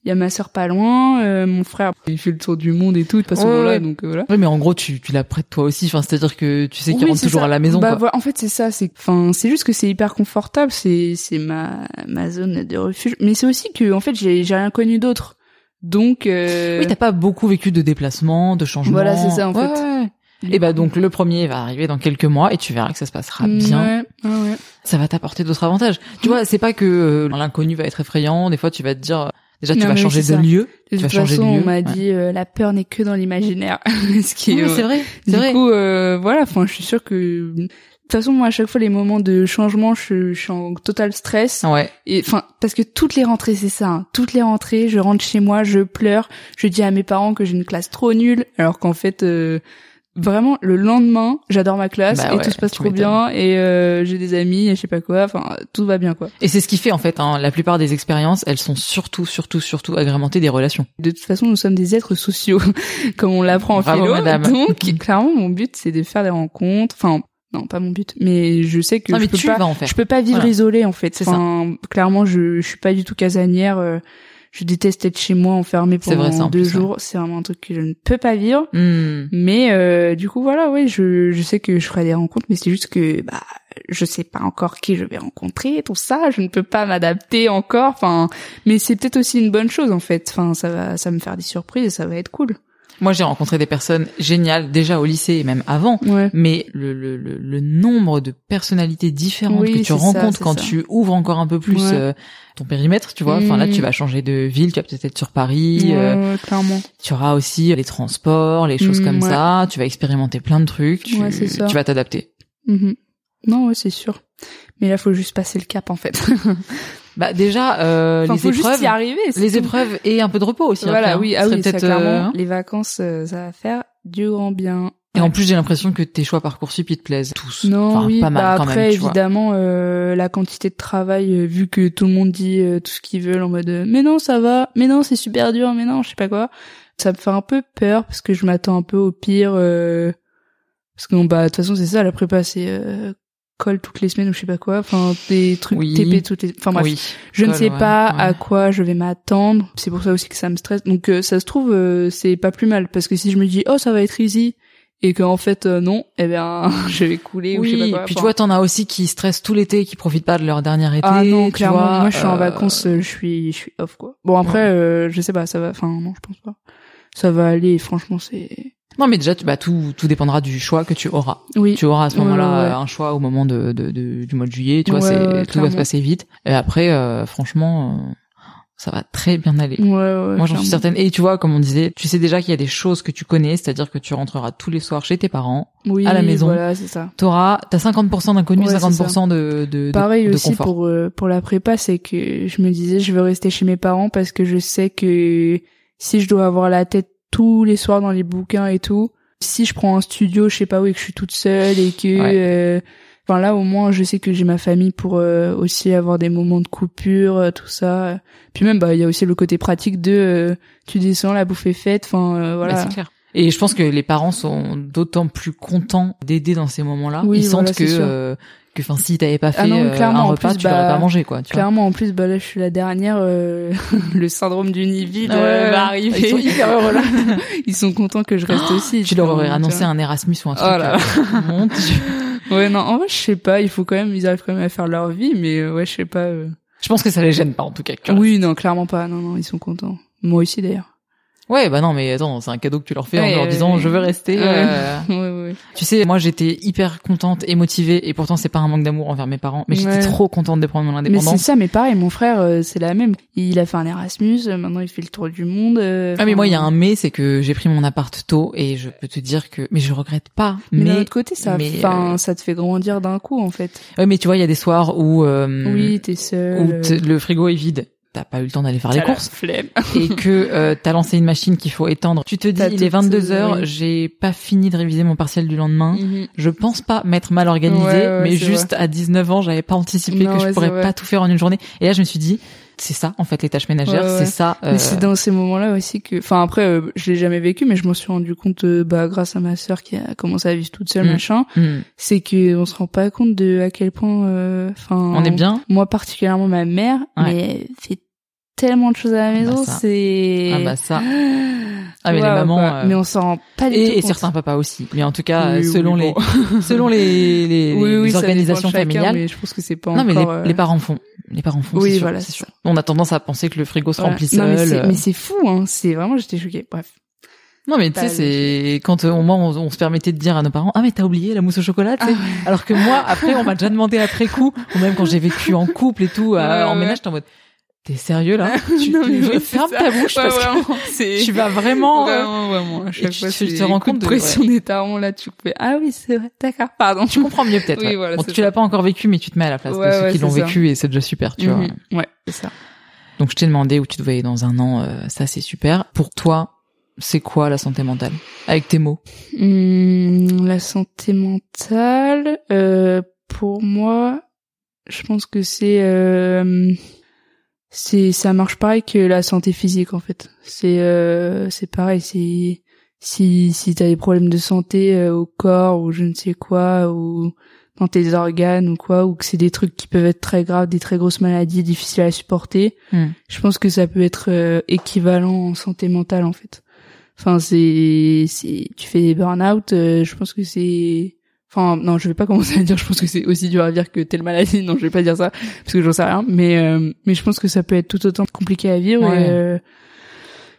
il y a ma sœur pas loin, euh, mon frère il fait le tour du monde et tout de façon Ouais, là, ouais. donc euh, voilà. Oui, mais en gros, tu, tu la prêtes toi aussi. Enfin, c'est-à-dire que tu sais qu'il Oui, rentre toujours ça. à la maison. Bah quoi. voilà, en fait c'est ça. C'est enfin c'est juste que c'est hyper confortable. C'est c'est ma ma zone de refuge. Mais c'est aussi que en fait j'ai j'ai rien connu d'autre. Donc euh, Oui, t'as pas beaucoup vécu de déplacements, de changements. Voilà, c'est ça, en Ouais, fait. Et bah donc le premier va arriver dans quelques mois et tu verras que ça se passera bien. Ouais, ouais. Ça va t'apporter d'autres avantages. Tu vois, c'est pas que euh, l'inconnu va être effrayant. Des fois, tu vas te dire, euh, déjà, tu Non, vas changer de ça. lieu. De Tu vas toute de façon, lieu. on m'a Ouais. dit euh, la peur n'est que dans l'imaginaire. [laughs] Ce qui Oui, est, mais c'est vrai. C'est Du vrai. coup, euh, voilà, enfin, je suis sûre que de toute façon, moi, à chaque fois, les moments de changement, je, je suis en total stress. Ouais. Et enfin, parce que toutes les rentrées, c'est ça. hein. Toutes les rentrées, je rentre chez moi, je pleure, je dis à mes parents que j'ai une classe trop nulle, alors qu'en fait, euh, vraiment, le lendemain, j'adore ma classe Bah et ouais, tout se passe trop bien et euh, j'ai des amis et je sais pas quoi. Enfin, tout va bien quoi. Et c'est ce qui fait en fait. Hein, la plupart des expériences, elles sont surtout, surtout, surtout agrémentées des relations. De toute façon, nous sommes des êtres sociaux, [laughs] comme on l'apprend en philo. madame. [laughs] Donc, clairement, mon but, c'est de faire des rencontres. Enfin, non, pas mon but, mais je sais que non, je peux pas. en. Je peux pas vivre Voilà. isolée en fait. C'est Enfin, clairement, je, je suis pas du tout casanière. euh, je déteste être chez moi enfermée pendant vrai, ça, en deux jours. C'est vraiment un truc que je ne peux pas vivre. Hmm. Mais euh, du coup, voilà, ouais, je, je sais que je ferai des rencontres, mais c'est juste que bah je sais pas encore qui je vais rencontrer, tout ça. Je ne peux pas m'adapter encore. Enfin, mais c'est peut-être aussi une bonne chose en fait. Enfin, ça va, ça va me faire des surprises et ça va être cool. Moi, j'ai rencontré des personnes géniales déjà au lycée et même avant. Ouais. Mais le, le, le, le nombre de personnalités différentes Oui, que tu ça, rencontres quand ça. tu ouvres encore un peu plus Ouais. euh, ton périmètre, tu vois. Enfin là, Mm. tu vas changer de ville, tu vas peut-être être sur Paris. Ouais, euh, ouais, clairement. tu auras aussi les transports, les choses Mm, comme ça. Tu vas expérimenter plein de trucs. Tu, Ouais, c'est ça. tu vas t'adapter. Mhm. Non, ouais, c'est sûr. Mais là, faut juste passer le cap en fait. [laughs] Bah déjà, euh, Enfin, les faut juste épreuves, y arriver. les tout. épreuves et un peu de repos aussi. Voilà, après, hein. oui, Ce ah oui, ça peut-être, clairement. euh, Les vacances, euh, ça va faire du grand bien. Et en plus, j'ai l'impression que tes choix parcoursup ils te plaisent tous. Non, enfin, oui, pas mal bah quand après même, évidemment euh, la quantité de travail euh, vu que tout le monde dit euh, tout ce qu'ils veulent en mode mais non ça va, mais non c'est super dur, mais non je sais pas quoi. Ça me fait un peu peur parce que je m'attends un peu au pire euh, parce que bon, bah de toute façon c'est ça la prépa c'est euh, colle toutes les semaines ou je sais pas quoi, enfin des trucs Oui. TP toutes les enfin bref. Oui. Je ne sais ouais, pas ouais. à quoi je vais m'attendre. C'est pour ça aussi que ça me stresse. Donc euh, ça se trouve euh, c'est pas plus mal parce que si je me dis oh ça va être easy et qu'en fait euh, non, eh bien [laughs] je vais couler ou je sais pas Oui, quoi. puis tu vois, t'en as aussi qui stressent tout l'été, qui profitent pas de leur dernier été. ah non clairement vois, moi je suis en euh, vacances, euh, je suis je suis off quoi. Bon après euh, je sais pas ça va enfin non je pense pas. Ça va aller franchement c'est Non, mais déjà, tu, bah, tout, tout dépendra du choix que tu auras. oui. Tu auras à ce moment-là ouais, ouais. un choix au moment de, de, de- du mois de juillet. Tu vois, Ouais, tout va se passer vite. Et après, euh, franchement, euh, ça va très bien aller. Ouais, ouais, Moi, j'en suis certaine. Et tu vois, comme on disait, tu sais déjà qu'il y a des choses que tu connais, c'est-à-dire que tu rentreras tous les soirs chez tes parents. Oui, à la maison. Voilà, c'est ça. T'auras, t'as 50% d'inconnu, Ouais, c'est 50% de, de, de, Pareil aussi confort. pour euh, pour la prépa, c'est que je me disais je veux rester chez mes parents parce que je sais que si je dois avoir la tête tous les soirs dans les bouquins et tout, si je prends un studio, je sais pas où et que je suis toute seule et que Ouais. euh, enfin là au moins je sais que j'ai ma famille pour euh, aussi avoir des moments de coupure, euh, tout ça. Puis même bah il y a aussi le côté pratique de euh, tu descends la bouffe est faite, enfin euh, Bah, voilà. c'est clair. Et je pense que les parents sont d'autant plus contents d'aider dans ces moments-là. Oui, Ils voilà, sentent que, euh, que, enfin, si t'avais pas fait Ah non, euh, un repas, plus, tu l'aurais bah, pas mangé, quoi. Tu vois. Clairement, en plus, bah là, je suis la dernière. euh, [laughs] le syndrome du nid vide Ouais, euh, va arriver. Ils sont hyper heureux, là. [laughs] Ils sont contents que je reste aussi. Tu leur aurais annoncé un Erasmus ou un truc. Oh là là. euh, [laughs] mon Dieu. Ouais, non, en vrai, je sais pas. Il faut quand même, ils arrivent quand même à faire leur vie, mais euh, ouais, je sais pas. Je pense que ça les gêne pas, en tout cas. Oui, non, clairement pas. Non, non, ils sont contents. Moi aussi d'ailleurs. Ouais, bah non, mais attends, c'est un cadeau que tu leur fais en leur disant ouais. je veux rester. Ouais. euh, ouais, ouais. Tu sais, moi j'étais hyper contente et motivée et pourtant c'est pas un manque d'amour envers mes parents, mais j'étais trop contente de prendre mon Mais c'est indépendance. ça, mais pareil, mon frère, euh, c'est la même. Il a fait un Erasmus, euh, maintenant il fait le tour du monde. euh, Ah mais moi il y a un mais, c'est que j'ai pris mon appart tôt et je peux te dire que mais je regrette pas. Mais, Mais d'un autre côté, ça, enfin, ça te fait grandir d'un coup, en fait. ouais, mais tu vois il y a des soirs où euh, oui, t'es seul. où le frigo est vide, t'as pas eu le temps d'aller faire les courses et que euh, t'as lancé une machine qu'il faut étendre. Tu te dis il est toute, 22 heures, j'ai pas fini de réviser mon partiel du lendemain. Mhm. Je pense pas m'être mal organisé, Ouais, ouais, mais juste à 19 ans, j'avais pas anticipé Non, que je ouais, pourrais vrai. pas tout faire en une journée. Et là, je me suis dit, c'est ça, en fait, les tâches ménagères, Ouais, ouais. c'est ça. euh, Mais c'est dans ces moments-là aussi que, enfin après, euh, je l'ai jamais vécu, mais je m'en suis rendu compte, euh, bah grâce à ma sœur qui a commencé à vivre toute seule, Mm. machin. hmm, C'est que on se rend pas compte de à quel point, euh, enfin. on est bien. Moi particulièrement ma mère, Ouais. mais elle fait tellement de choses à la bah maison, c'est. Ah bah ça. [gasps] Ah mais les mamans. quoi. euh, Mais on s'en rend pas du tout et, et compte. certains papas aussi. Mais en tout cas, Oui, selon oui, les, bon. [laughs] selon les, les, oui, les organisations chacun, familiales. mais je pense que c'est pas Non, mais les, euh, les parents font. Les parents font. Oui, sûr, voilà, c'est sûr. On a tendance à penser que le frigo se remplit Non, mais seul. c'est- euh. mais c'est fou, hein. C'est vraiment, j'étais choquée. Bref. Non, mais tu sais, c'est quand euh, au où on se permettait de dire à nos parents, ah mais t'as oublié la mousse au chocolat. Ah Alors que moi, après, on m'a déjà demandé après coup, ou même quand j'ai vécu en couple et tout, Ouais, en ouais. ménage, t'es en mode, t'es sérieux là? [laughs] Tu, Non, tu- ferme ça. ta bouche Ouais, parce vraiment, que [laughs] tu vas vraiment. euh, Vraiment, vraiment. À chaque tu- fois, tu te rends compte de- pression des tarons, là, tu fais, ah oui, c'est vrai. D'accord, pardon. tu comprends mieux peut-être. [laughs] Oui, ouais. voilà, Bon, tu l'as pas encore vécu, mais tu te mets à la place Ouais, de ceux qui l'ont vécu et c'est déjà super, tu vois. Mhm. Ouais, c'est ça. Donc je t'ai demandé où tu devais aller dans un an, euh, ça c'est super. Pour toi, c'est quoi la santé mentale? Avec tes mots. Hum, la santé mentale, euh, pour moi, je pense que c'est euh, c'est ça marche pareil que la santé physique en fait. C'est euh, c'est pareil, c'est si si t'as des problèmes de santé euh, au corps ou je ne sais quoi ou dans tes organes ou quoi ou que c'est des trucs qui peuvent être très graves, des très grosses maladies difficiles à supporter, Hmm. je pense que ça peut être euh, équivalent en santé mentale en fait. Enfin, c'est, c'est, tu fais des burn-out, euh, je pense que c'est, enfin, non, je vais pas commencer à dire, je pense que c'est aussi dur à dire que telle maladie, non, je vais pas dire ça, parce que j'en sais rien, mais, euh, mais je pense que ça peut être tout autant compliqué à vivre, Ouais. et, euh,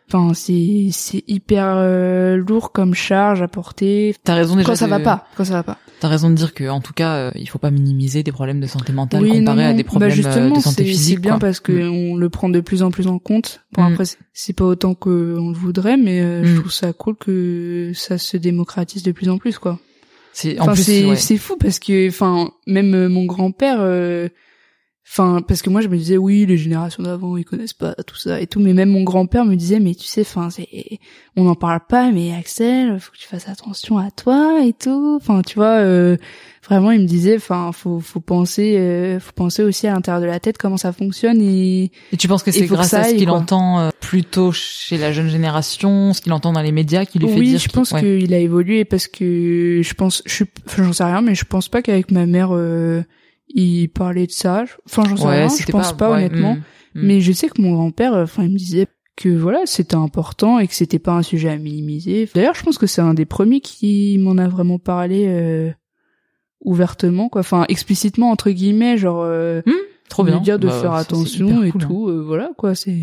enfin, c'est, c'est hyper euh, lourd comme charge à porter, T'as raison déjà. quand ça de- va pas, quand ça va pas. T'as raison de dire que, en tout cas, euh, il faut pas minimiser des problèmes de santé mentale Oui, comparés à des problèmes bah justement, de santé physique. C'est bien quoi. parce que Mm. on le prend de plus en plus en compte. Bon Mm. après c'est- pas autant que on le voudrait, mais euh, Mm. je trouve ça cool que ça se démocratise de plus en plus quoi. C'est en Enfin plus c'est ouais. fou parce que enfin même mon grand-père euh, Enfin, parce que moi je me disais oui, les générations d'avant ils connaissent pas tout ça et tout, mais même mon grand-père me disait mais tu sais, enfin on n'en parle pas, mais Axel, faut que tu fasses attention à toi et tout. Enfin, tu vois, euh, vraiment il me disait, enfin faut faut penser, euh, faut penser aussi à l'intérieur de la tête comment ça fonctionne et Et tu penses que c'est que grâce à ce qu'il entend euh, plutôt chez la jeune génération, ce qu'il entend dans les médias, qui lui fait oui, dire je qu'il- pense ouais. qu'il a évolué parce que je pense, je suis, enfin, j'en sais rien, mais je pense pas qu'avec ma mère, euh, il parlait de ça. Enfin, j'en sais Ouais, rien, je pense pas, ouais, honnêtement. mm, mm. Mais je sais que mon grand-père, enfin, il me disait que voilà, c'était important et que c'était pas un sujet à minimiser. D'ailleurs, je pense que c'est un des premiers qui m'en a vraiment parlé euh, ouvertement, quoi. Enfin, explicitement entre guillemets, genre euh, Trop me bien. dire de Bah, faire attention et cool, hein. tout. euh, voilà, quoi. C'est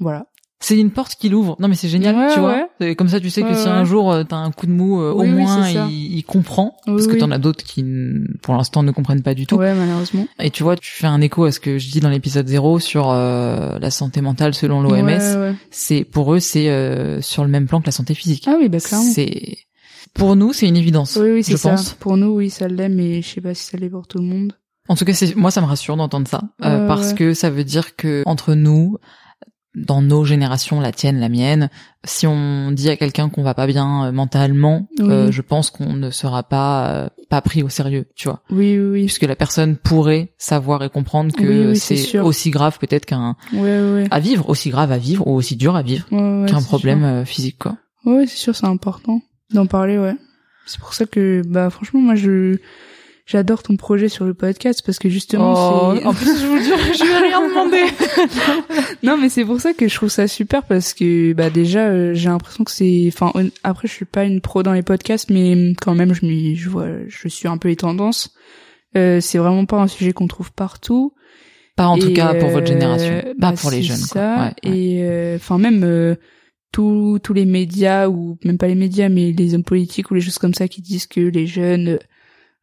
voilà. C'est une porte qui l'ouvre. Non mais c'est génial, Ouais, tu vois. ouais. Comme ça, tu sais que Ouais, si un jour euh, t'as un coup de mou, euh, Oui, au moins il, il comprend, Oui, parce que t'en as d'autres qui, pour l'instant, ne comprennent pas du tout. Ouais, malheureusement. Et tu vois, tu fais un écho à ce que je dis dans l'épisode 0 sur euh, la santé mentale selon l'OMS. C'est pour eux, c'est euh, sur le même plan que la santé physique. Ah oui, bah clairement. c'est pour nous, c'est une évidence. Oui, oui, c'est ça. pense. Pour nous, oui, ça l'est, mais je sais pas si ça l'est pour tout le monde. En tout cas, c'est moi, ça me rassure d'entendre ça, euh, parce ouais. que ça veut dire que entre nous, dans nos générations, la tienne, la mienne, si on dit à quelqu'un qu'on va pas bien euh, mentalement, Oui. euh, je pense qu'on ne sera pas euh, pas pris au sérieux, tu vois, Oui, oui, puisque la personne pourrait savoir et comprendre que Oui, oui, c'est aussi grave peut-être qu'un oui. À vivre, aussi grave à vivre ou aussi dur à vivre qu'un problème sûr. euh, physique, quoi. Ouais, c'est sûr, c'est important d'en parler, ouais. C'est pour ça que, bah, franchement, moi, je, j'adore ton projet sur le podcast parce que justement. Oh, en plus, je vous jure, je vais rien demander. [laughs] non, mais c'est pour ça que je trouve ça super parce que, bah, déjà, euh, j'ai l'impression que c'est, enfin, après, je suis pas une pro dans les podcasts, mais quand même, je m'y, je vois, je suis un peu les tendances. Euh, c'est vraiment pas un sujet qu'on trouve partout. Pas en tout cas pour votre euh, génération, pas bah, pour les jeunes. quoi. Ça. Ouais, ouais. Et euh, enfin même euh, tous tous les médias ou même pas les médias, mais les hommes politiques ou les choses comme ça qui disent que les jeunes,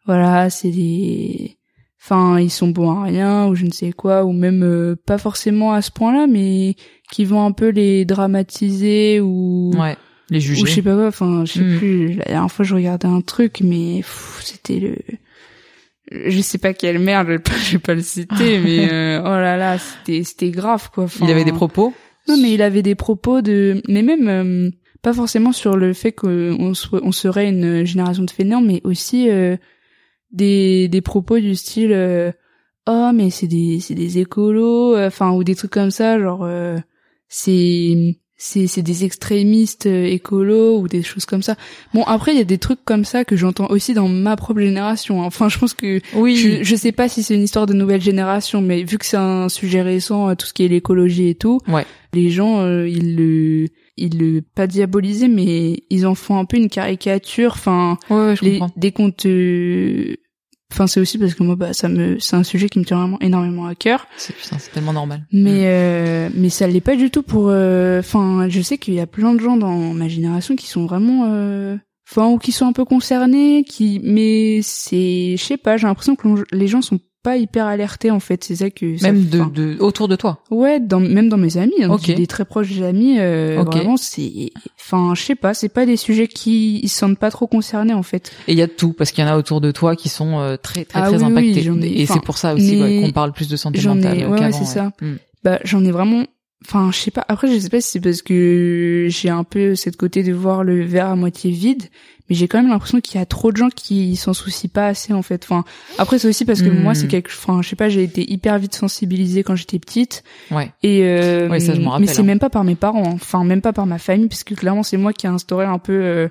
voilà, c'est des, enfin ils sont bons à rien ou je ne sais quoi ou même euh, pas forcément à ce point-là, mais qui vont un peu les dramatiser ou Ouais, les juger. ou je sais pas quoi. Enfin je sais Mm. plus. La dernière fois je regardais un truc, mais c'était le je sais pas quelle merde, je vais pas, [laughs] je vais pas le citer, [laughs] mais euh, oh là là, c'était c'était grave quoi. Enfin, Il avait des propos. Non, mais il avait des propos de, mais même euh, pas forcément sur le fait qu'on on serait une génération de fainéants, mais aussi euh, des des propos du style euh, oh mais c'est des c'est des écolos, euh, enfin ou des trucs comme ça, genre euh, c'est c'est c'est des extrémistes euh, écolos ou des choses comme ça. Bon après il y a des trucs comme ça que j'entends aussi dans ma propre génération. hein. Enfin je pense que Oui. je, je sais pas si c'est une histoire de nouvelle génération, mais vu que c'est un sujet récent, euh, tout ce qui est l'écologie et tout, Ouais. les gens, euh, ils le, ils le pas diaboliser, mais ils en font un peu une caricature. Enfin, Ouais, ouais, je les, comprends. dès qu'on te, enfin c'est aussi parce que moi, bah ça me, c'est un sujet qui me tient vraiment énormément à cœur. C'est putain, c'est tellement normal. Mais euh, mais ça l'est pas du tout pour. euh, Enfin, je sais qu'il y a plein de gens dans ma génération qui sont vraiment. euh, Enfin, ou qui sont un peu concernés, qui. Mais c'est, je sais pas, j'ai l'impression que les gens sont pas hyper alertés en fait. C'est ça que. ça- Même de, de autour de toi? Ouais, dans, même dans mes amis, hein, Ok. des très proches amis, euh, vraiment c'est, enfin, je sais pas, c'est pas des sujets qui ils se sentent pas trop concernés en fait. Et il y a de tout parce qu'il y en a autour de toi qui sont euh, très très Ah très oui, impactés. ai- et c'est pour ça aussi mais ouais, qu'on parle plus de santé mentale ouais, ouais, c'est ça. Mm. Bah, j'en ai vraiment, enfin, je sais pas. Après, je sais pas si c'est parce que j'ai un peu cette côté de voir le verre à moitié vide, mais j'ai quand même l'impression qu'il y a trop de gens qui s'en soucient pas assez en fait. Enfin, après c'est aussi parce que Hmm. moi c'est quelque, enfin, je sais pas, j'ai été hyper vite sensibilisée quand j'étais petite. Ouais. Et euh, Ouais, ça, je m'en mais c'est hein. même pas par mes parents, hein. enfin même pas par ma famille, puisque clairement c'est moi qui ai instauré un peu euh,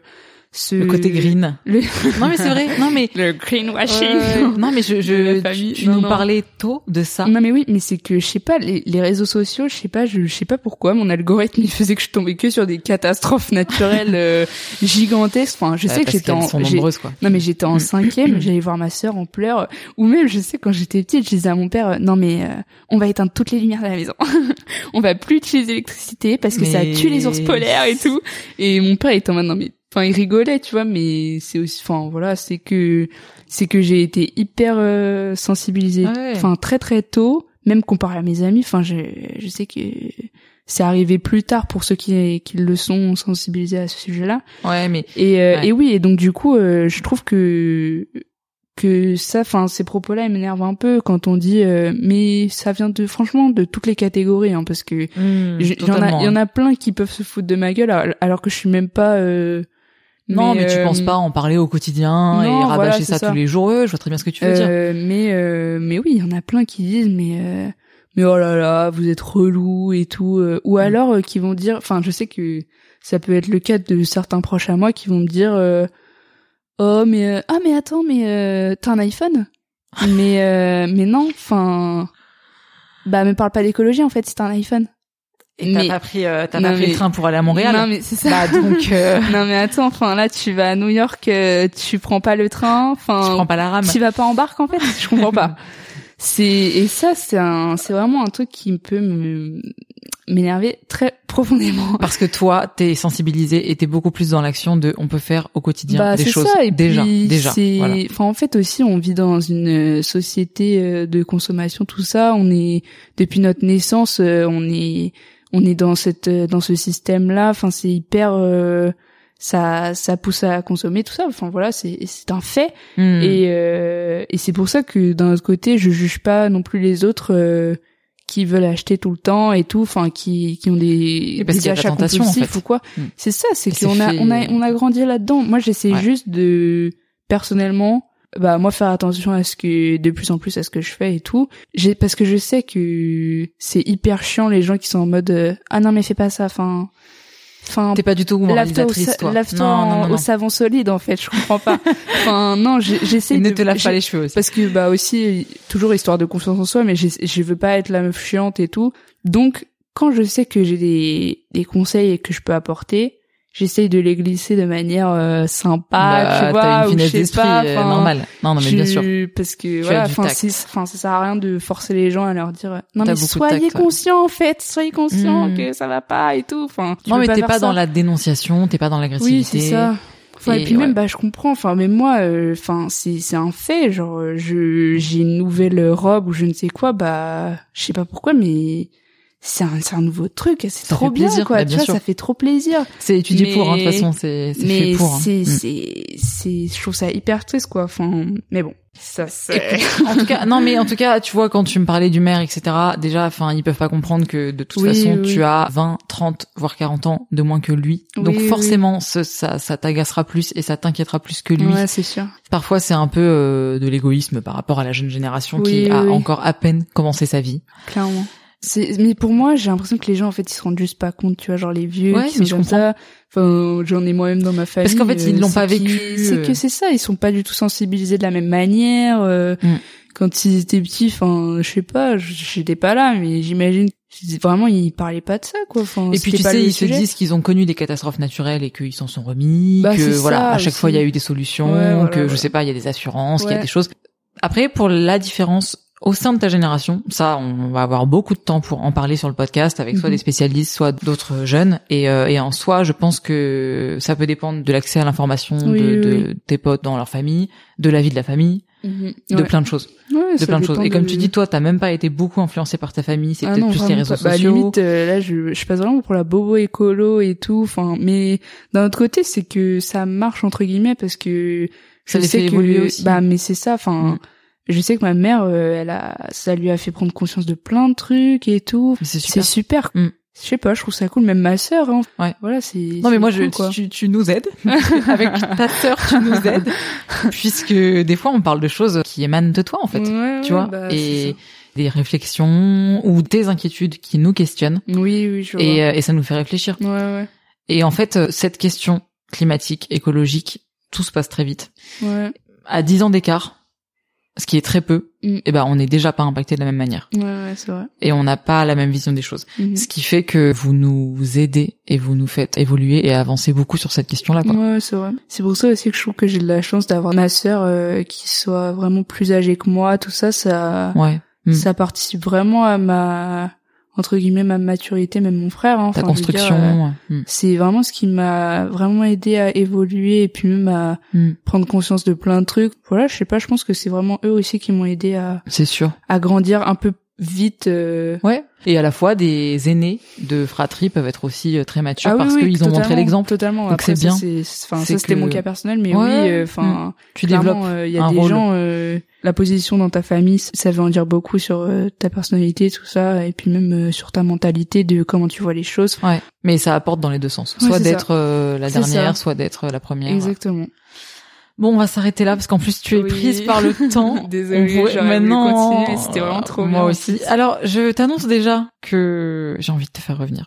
ce Le côté green. le, [laughs] non mais c'est vrai. Non mais le greenwashing. Euh, non mais je, je tu, famille. tu Non, nous non. parlais tôt de ça. Non mais oui, mais c'est que je sais pas les, les réseaux sociaux, je sais pas, je, je sais pas pourquoi mon algorithme il faisait que je tombais que sur des catastrophes naturelles euh, [laughs] gigantesques. Enfin, je Ouais, sais que j'étais en qu'elles sont j'ai- nombreuses quoi. non mais j'étais en cinquième, [coughs] j'allais voir ma sœur en pleurs, ou même je sais quand j'étais petite, je disais à mon père euh, non mais euh, on va éteindre toutes les lumières de la maison, [laughs] on va plus utiliser l'électricité parce que ça tue les ours polaires et tout. Et mon père était en mode non mais enfin il rigolait tu vois mais c'est aussi enfin voilà c'est que c'est que j'ai été hyper euh, sensibilisée Ouais. enfin très très tôt même comparé à mes amis enfin je je sais que c'est arrivé plus tard pour ceux qui qui le sont sensibilisés à ce sujet-là Ouais mais et euh, Ouais. et oui et donc du coup euh, je trouve que que ça enfin ces propos-là ils m'énervent un peu quand on dit euh, mais ça vient de franchement de toutes les catégories hein, parce que je- il y en a il y en hein. a plein qui peuvent se foutre de ma gueule alors, alors que je suis même pas euh, Non mais, tu euh, penses pas en parler au quotidien et rabâcher voilà, ça, c'est ça. tous les jours. Je vois très bien ce que tu veux dire. euh, mais euh, mais oui il y en a plein qui disent mais euh, mais oh là là vous êtes relou et tout euh, ou Mm. alors euh, qui vont dire enfin je sais que ça peut être le cas de certains proches à moi qui vont me dire euh, oh mais euh, ah mais attends mais euh, t'as un iPhone? [laughs] Mais euh, mais non enfin bah me parle pas d'écologie en fait si t'as un iPhone Et t'as pas pris, euh, t'as pas pris mais- le train pour aller à Montréal. non mais c'est ça Bah donc, [laughs] euh, non mais attends enfin là tu vas à New York euh, tu prends pas le train enfin tu prends pas la rame. tu vas pas en barque en fait je comprends pas [laughs] c'est et ça c'est un c'est vraiment un truc qui peut me m'énerver très profondément Parce que toi, t'es sensibilisé et t'es beaucoup plus dans l'action de on peut faire au quotidien bah des choses ça et déjà, puis déjà. Voilà. enfin en fait aussi on vit dans une euh, société euh, de consommation tout ça on est depuis notre naissance euh, on est on est dans cette euh, dans ce système là enfin c'est hyper euh, ça ça pousse à consommer tout ça enfin voilà c'est c'est un fait Hmm. Et, euh, et c'est pour ça que d'un autre côté, je juge pas non plus les autres euh, qui veulent acheter tout le temps et tout, enfin qui qui ont des, parce des achats en compulsifs fait. ou quoi. Mm. C'est ça, c'est qu'on a on a on a grandi là-dedans. Moi, j'essaie Ouais. juste de personnellement bah moi faire attention à ce que de plus en plus à ce que je fais et tout. J'ai parce que je sais que c'est hyper chiant les gens qui sont en mode euh, ah non mais fais pas ça. Enfin enfin T'es pas du tout lave-toi au, moralisatrice, toi. lave-toi savon solide en fait je comprends pas. [laughs] Enfin non j'essaie Et ne de- te lave pas les cheveux aussi. parce que bah aussi toujours histoire de confiance en soi mais je veux pas être la meuf chiante et tout. Donc quand je sais que j'ai des des conseils que je peux apporter j'essaye de les glisser de manière euh, sympa, Bah, tu vois, une ou je sais pas, euh, enfin, normale. Non, non, mais bien sûr. Parce que as voilà, enfin, ça sert à rien de forcer les gens à leur dire, euh, non mais soyez conscients en fait, soyez conscients Mm. que ça va pas et tout. Enfin, tu Non, mais t'es pas dans la dénonciation, t'es pas dans l'agressivité. Oui, c'est ça. Enfin, et, Et puis ouais. même, bah, je comprends. Enfin, mais moi, euh, enfin, c'est c'est un fait. Genre, je j'ai une nouvelle robe ou je ne sais quoi. Bah, je sais pas pourquoi, mais c'est un c'est un nouveau truc. C'est trop bien, plaisir, quoi. bah, tu vois, sûr. ça fait trop plaisir. C'est étudié Mais- pour, hein, de toute façon, c'est c'est mais fait pour. hein. c'est Mm. c'est c'est je trouve ça hyper triste, quoi. Enfin, mais bon, ça c'est. en tout cas, non, mais en tout cas, tu vois, quand tu me parlais du maire, etc., déjà, enfin, ils peuvent pas comprendre que de toute Oui, façon, oui. tu as 20, 30, voire 40 ans de moins que lui. Donc forcément, ce- ça, ça t'agacera plus et ça t'inquiétera plus que lui. Ouais, c'est sûr. Parfois, c'est un peu euh, de l'égoïsme par rapport à la jeune génération qui a encore à peine commencé sa vie. Clairement. Mais pour moi, j'ai l'impression que les gens, en fait, ils se rendent juste pas compte, tu vois, genre les vieux Ouais, qui sont je comme comprends. ça. Enfin, j'en ai moi-même dans ma famille. Parce qu'en fait, ils euh, l'ont pas vécu, C'est euh. que c'est ça, ils sont pas du tout sensibilisés de la même manière. euh, Mm. Quand ils étaient petits, enfin, je sais pas, je- j'étais pas là, mais j'imagine, vraiment, ils parlaient pas de ça, quoi. Enfin, Et puis tu sais, ils se disent qu'ils ont connu des catastrophes naturelles et qu'ils s'en sont remis, Bah, que voilà, ça à chaque fois il y a eu des solutions, Ouais, voilà, que je ouais. sais pas, il y a des assurances, qu'il y a Ouais. des choses. Après, pour la différence au sein de ta génération, ça, on va avoir beaucoup de temps pour en parler sur le podcast avec soit Mhm. des spécialistes, soit d'autres jeunes. Et, euh, et en soi, je pense que ça peut dépendre de l'accès à l'information Oui, de, oui, de oui. tes potes dans leur famille, de la vie de la famille, Mhm. de Ouais. plein de choses, Ouais, de plein de choses. Et comme de- tu dis, toi, t'as même pas été beaucoup influencé par ta famille, c'est Ah peut-être plus vraiment réseaux pas. Bah, sociaux. limite, euh, là, je, je passe vraiment pour la bobo écolo et tout. Enfin, mais d'un autre côté, c'est que ça marche entre guillemets parce que Ça je les sais fait que, évoluer aussi. Bah, mais c'est ça. Enfin, Mm. Je sais que ma mère, euh, elle a, ça lui a fait prendre conscience de plein de trucs et tout. C'est super. super. Mm. Je sais pas, je trouve ça cool. Même ma sœur, hein. Ouais. Voilà, c'est. Non mais moi cool, je quoi. tu, tu nous aides [laughs] avec ta sœur tu nous aides [laughs] puisque des fois on parle de choses qui émanent de toi en fait Ouais, tu ouais, vois bah, et des réflexions ou des inquiétudes qui nous questionnent Oui, oui, je vois. euh, et ça nous fait réfléchir Ouais, ouais, et en fait euh, cette question climatique écologique tout se passe très vite ouais, à 10 ans d'écart ce qui est très peu Mm. et ben on n'est déjà pas impacté de la même manière ouais, ouais, c'est vrai. et on n'a pas la même vision des choses Mhm. ce qui fait que vous nous aidez et vous nous faites évoluer et avancer beaucoup sur cette question là quoi. Ouais, c'est vrai. C'est pour ça aussi que je trouve que j'ai de la chance d'avoir ma sœur euh, qui soit vraiment plus âgée que moi. Tout ça, ça, ouais Mm. ça participe vraiment à ma entre guillemets ma maturité, même mon frère. Hein, ta construction euh. Mm. c'est vraiment ce qui m'a vraiment aidé à évoluer et puis même à Mm. prendre conscience de plein de trucs. Voilà, je sais pas, je pense que c'est vraiment eux aussi qui m'ont aidé à, C'est sûr. à grandir un peu vite. euh, Ouais. Et à la fois, des aînés de fratrie peuvent être aussi euh, très matures Ah parce oui, qu'ils ont montré l'exemple. Totalement. Donc c'est bien. Enfin, ça c'était que- mon cas personnel, mais Ouais, oui, euh, enfin, Tu développes. euh, il y a des rôle. gens, euh, la position dans ta famille, ça veut en dire beaucoup sur ta personnalité, tout ça, et puis même sur ta mentalité de comment tu vois les choses. Ouais. Mais ça apporte dans les deux sens. Soit d'être la dernière, soit d'être la première. Exactement. Bon, on va s'arrêter là parce qu'en plus tu es Oui. prise par le [laughs] temps. Désolée, On maintenant, continuer, c'était vraiment trop Moi bien, aussi. plus. Alors, je t'annonce déjà que j'ai envie de te faire revenir.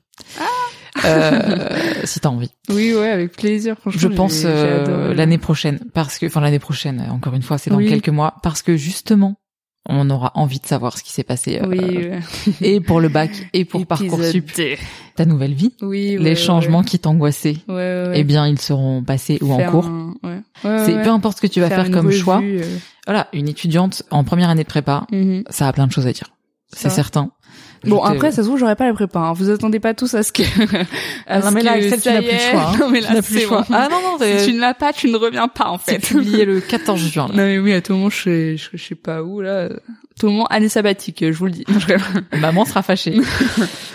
Euh, [laughs] si t'as envie. Oui, ouais, avec plaisir. Franchement, Je pense euh, l'année prochaine parce que enfin l'année prochaine encore une fois c'est dans Oui. quelques mois parce que justement on aura envie de savoir ce qui s'est passé euh, Oui, [laughs] et pour le bac et pour parcoursup. ta nouvelle vie Oui, ouais, les ouais. changements qui t'angoissaient Ouais, eh bien ils seront passés ou en cours. un- c'est peu importe ce que tu vas faire, comme revue, choix. euh, voilà une étudiante en première année de prépa mhm. ça a plein de choses à dire. C'est certain Bon après ça se trouve j'aurais pas la prépa. Hein. Vous attendez pas tous à ce que. [laughs] à non ce mais là Axel tu n'as plus le choix hein. [laughs] Non mais tu là n'as plus le c'est choix ah non non Si c'est tu ne l'as pas, tu ne reviens pas en c'est fait. publié le 14 juin là. Non mais oui à tout moment je je, je sais pas où là. Tout le monde année sabbatique je vous le dis. [laughs] Maman sera fâchée.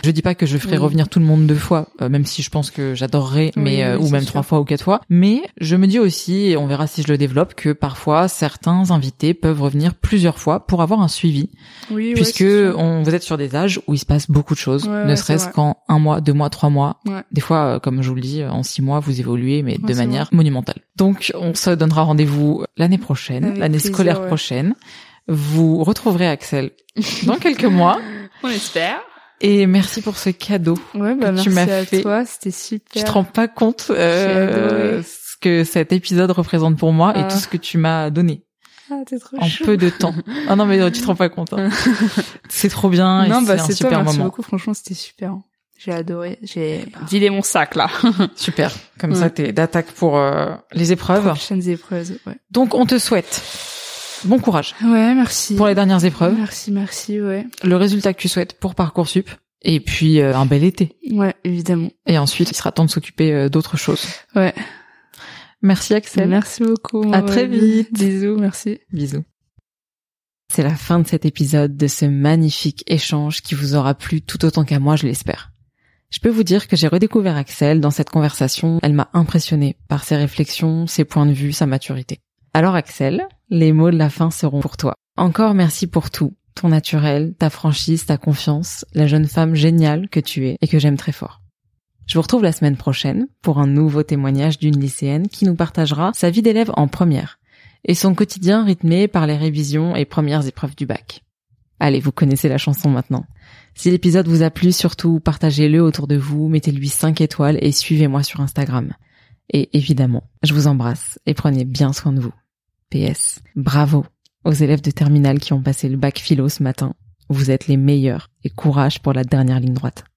je dis pas que je ferai Oui. revenir tout le monde deux fois, euh, même si je pense que j'adorerais, Oui, mais euh, oui, ou c'est même sûr. trois fois ou quatre fois. Mais je me dis aussi, et on verra si je le développe, que parfois certains invités peuvent revenir plusieurs fois pour avoir un suivi, Oui puisque c'est on vous êtes sur des âges où il se passe beaucoup de choses, Ouais, ne ouais, serait-ce vrai. qu'en un mois, deux mois, trois mois. Ouais. Des fois, euh, comme je vous le dis, en six mois, vous évoluez, mais de manière monumentale. Donc, on se donnera rendez-vous l'année prochaine, l'année scolaire ouais. prochaine. Vous retrouverez Axel [laughs] dans quelques mois. On espère. Et merci pour ce cadeau. Ouais bah que merci tu m'as à fait. toi c'était super. Tu te rends pas compte euh, ce que cet épisode représente pour moi et Ah. tout ce que tu m'as donné Ah t'es trop en chou. peu de temps. Ah non mais tu te rends pas compte. hein. [laughs] c'est trop bien Non bah c'est super toi merci moment. beaucoup franchement c'était super. J'ai adoré. J'ai Eh ben. vidé mon sac là. [laughs] Super. Comme Ouais. ça, t'es d'attaque pour euh, les épreuves. Prochaines épreuves. Ouais. Donc, on te souhaite bon courage Ouais, merci. pour les dernières épreuves, Merci, merci. Ouais. le résultat que tu souhaites pour Parcoursup, et puis euh, un bel été. Ouais, évidemment. Et ensuite, il sera temps de s'occuper euh, d'autres choses. Ouais. Merci Axel. Merci beaucoup. À très vite. Bisous, merci. Bisous. C'est la fin de cet épisode, de ce magnifique échange qui vous aura plu tout autant qu'à moi, je l'espère. Je peux vous dire que j'ai redécouvert Axel dans cette conversation. Elle m'a impressionné par ses réflexions, ses points de vue, sa maturité. Alors Axel, les mots de la fin seront pour toi. Encore merci pour tout. Ton naturel, ta franchise, ta confiance, la jeune femme géniale que tu es et que j'aime très fort. Je vous retrouve la semaine prochaine pour un nouveau témoignage d'une lycéenne qui nous partagera sa vie d'élève en première et son quotidien rythmé par les révisions et premières épreuves du bac. Allez, vous connaissez la chanson maintenant. Si l'épisode vous a plu, surtout partagez-le autour de vous, mettez-lui 5 étoiles et suivez-moi sur Instagram. Et évidemment, je vous embrasse et prenez bien soin de vous. PS, bravo aux élèves de terminale qui ont passé le bac philo ce matin. Vous êtes les meilleurs et courage pour la dernière ligne droite.